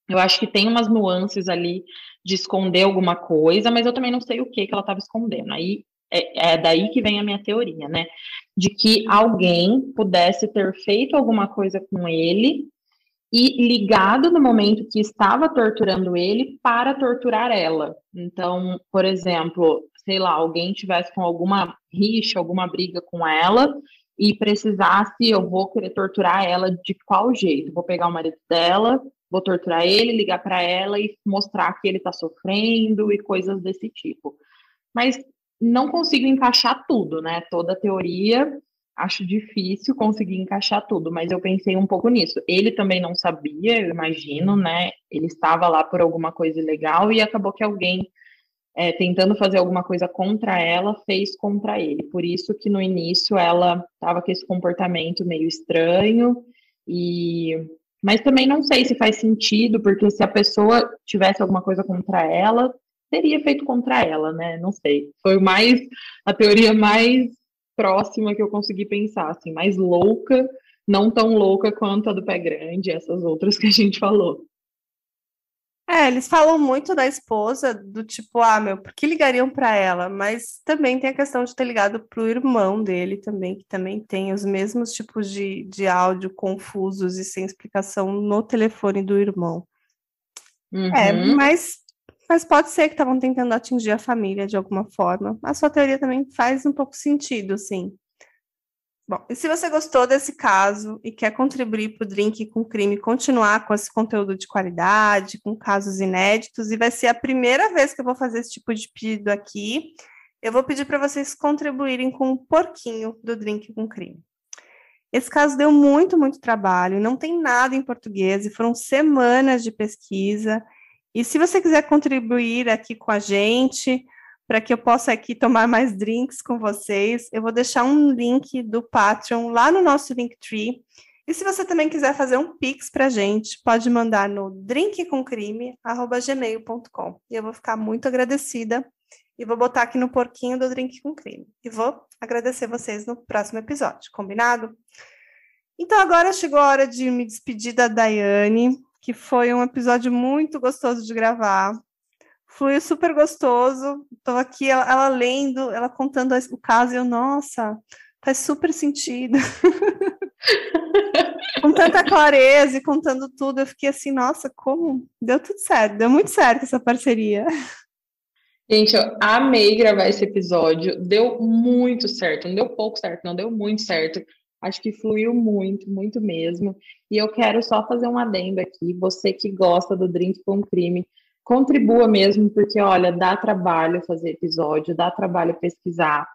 Eu acho que tem umas nuances ali de esconder alguma coisa, mas eu também não sei o que que ela estava escondendo. Aí é, é, daí que vem a minha teoria, né? De que alguém pudesse ter feito alguma coisa com ele e ligado no momento que estava torturando ele para torturar ela. Então, por exemplo, sei lá, alguém tivesse com alguma rixa, alguma briga com ela e precisasse, eu vou querer torturar ela de qual jeito? Vou pegar o marido dela, vou torturar ele, ligar para ela e mostrar que ele está sofrendo e coisas desse tipo. Mas não consigo encaixar tudo, né? Toda a teoria acho difícil conseguir encaixar tudo, mas eu pensei um pouco nisso. Ele também não sabia, eu imagino, né? Ele estava lá por alguma coisa ilegal e acabou que alguém é, tentando fazer alguma coisa contra ela fez contra ele. Por isso que no início ela estava com esse comportamento meio estranho e mas também não sei se faz sentido, porque se a pessoa tivesse alguma coisa contra ela, teria feito contra ela, né? Não sei. Foi mais a teoria mais próxima que eu consegui pensar, assim, mais louca, não tão louca quanto a do pé grande, essas outras que a gente falou. É, eles falam muito da esposa, do tipo, ah, meu, por que ligariam para ela? Mas também tem a questão de ter ligado para o irmão dele também, que também tem os mesmos tipos de, de áudio confusos e sem explicação no telefone do irmão. É, uhum. É, mas mas pode ser que estavam tentando atingir a família de alguma forma. A sua teoria também faz um pouco sentido, sim. Bom, e se você gostou desse caso e quer contribuir para o Drink com Crime continuar com esse conteúdo de qualidade, com casos inéditos, e vai ser a primeira vez que eu vou fazer esse tipo de pedido aqui, eu vou pedir para vocês contribuírem com um porquinho do Drink com Crime. Esse caso deu muito, muito trabalho, não tem nada em português, e foram semanas de pesquisa, e se você quiser contribuir aqui com a gente, para que eu possa aqui tomar mais drinks com vocês, eu vou deixar um link do Patreon lá no nosso Linktree. E se você também quiser fazer um Pix para a gente, pode mandar no drinkcomcrime.gmail.com. E eu vou ficar muito agradecida e vou botar aqui no porquinho do Drink com Crime. E vou agradecer vocês no próximo episódio, combinado? Então agora chegou a hora de me despedir da Daiane que foi um episódio muito gostoso de gravar. fluiu super gostoso. Estou aqui, ela, ela, lendo, ela contando o caso, e eu, nossa, faz super sentido. [laughs] com tanta clareza e contando tudo, eu fiquei assim, nossa, como deu tudo certo, deu muito certo essa parceria. Gente, eu amei gravar esse episódio, deu muito certo, não deu pouco certo, não deu muito certo. Acho que fluiu muito, muito mesmo. E eu quero só fazer um adendo aqui. Você que gosta do Drink com Crime, contribua mesmo, porque olha, dá trabalho fazer episódio, dá trabalho pesquisar.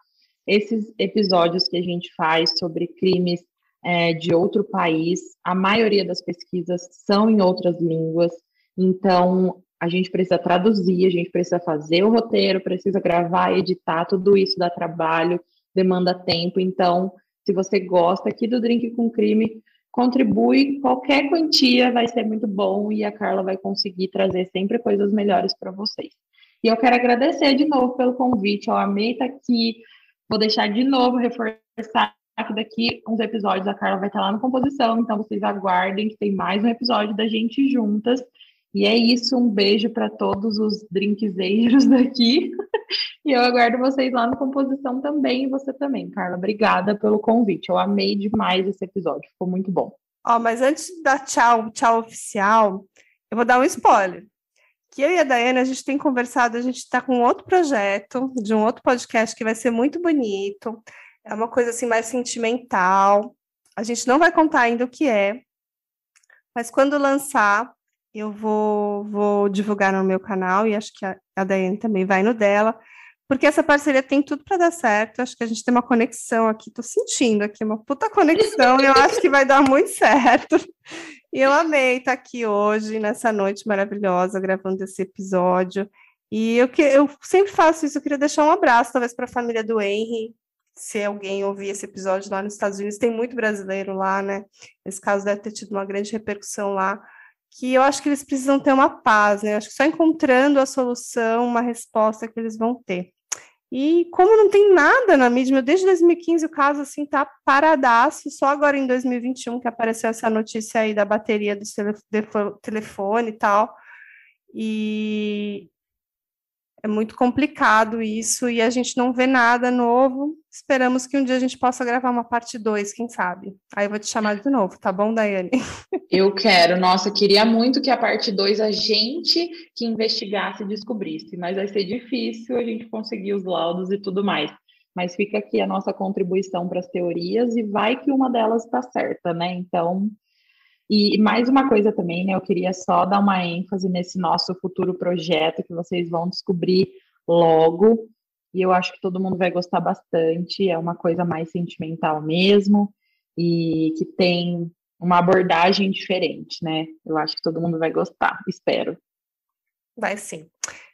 Esses episódios que a gente faz sobre crimes é, de outro país, a maioria das pesquisas são em outras línguas, então a gente precisa traduzir, a gente precisa fazer o roteiro, precisa gravar, editar, tudo isso dá trabalho, demanda tempo, então se você gosta aqui do Drink com Crime, contribui, qualquer quantia vai ser muito bom e a Carla vai conseguir trazer sempre coisas melhores para vocês. E eu quero agradecer de novo pelo convite, eu amei estar aqui, vou deixar de novo reforçar que daqui uns episódios a Carla vai estar lá no Composição, então vocês aguardem que tem mais um episódio da gente juntas. E é isso, um beijo para todos os drinkzeiros [laughs] daqui. E eu aguardo vocês lá no Composição também, e você também, Carla. Obrigada pelo convite. Eu amei demais esse episódio, ficou muito bom. Ó, mas antes de dar tchau, tchau oficial, eu vou dar um spoiler. Que eu e a Daiane, a gente tem conversado, a gente está com outro projeto, de um outro podcast que vai ser muito bonito. É uma coisa assim mais sentimental. A gente não vai contar ainda o que é, mas quando lançar, eu vou, vou divulgar no meu canal e acho que a, a Daiane também vai no dela, porque essa parceria tem tudo para dar certo. Acho que a gente tem uma conexão aqui, tô sentindo aqui uma puta conexão e eu acho que vai dar muito certo. E eu amei estar aqui hoje, nessa noite maravilhosa, gravando esse episódio. E eu, que, eu sempre faço isso, eu queria deixar um abraço, talvez, para a família do Henry, se alguém ouvir esse episódio lá nos Estados Unidos, tem muito brasileiro lá, né? Esse caso deve ter tido uma grande repercussão lá, que eu acho que eles precisam ter uma paz, né? Eu acho que só encontrando a solução, uma resposta que eles vão ter. E como não tem nada na mídia, desde 2015 o caso assim tá paradaço, só agora em 2021 que apareceu essa notícia aí da bateria do telefone e tal. E é muito complicado isso e a gente não vê nada novo. Esperamos que um dia a gente possa gravar uma parte 2, quem sabe. Aí eu vou te chamar de novo, tá bom, Daiane? [laughs] Eu quero. Nossa, queria muito que a parte 2 a gente que investigasse e descobrisse, mas vai ser difícil a gente conseguir os laudos e tudo mais. Mas fica aqui a nossa contribuição para as teorias e vai que uma delas está certa, né? Então, e mais uma coisa também, né? Eu queria só dar uma ênfase nesse nosso futuro projeto que vocês vão descobrir logo. E eu acho que todo mundo vai gostar bastante. É uma coisa mais sentimental mesmo e que tem uma abordagem diferente, né? Eu acho que todo mundo vai gostar, espero. Vai sim.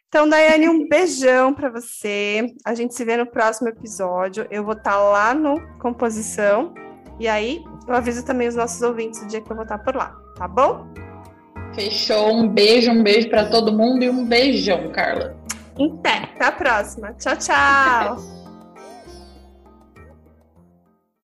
Então, Daiane, um beijão para você. A gente se vê no próximo episódio. Eu vou estar tá lá no Composição. E aí, eu aviso também os nossos ouvintes o dia que eu vou estar por lá, tá bom? Fechou. Um beijo, um beijo para todo mundo e um beijão, Carla. Até, até a próxima. Tchau, tchau.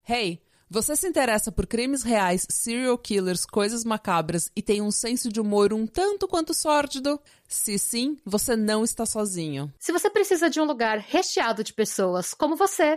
hey, você se interessa por crimes reais, serial killers, coisas macabras e tem um senso de humor um tanto quanto sórdido? Se sim, você não está sozinho. Se você precisa de um lugar recheado de pessoas como você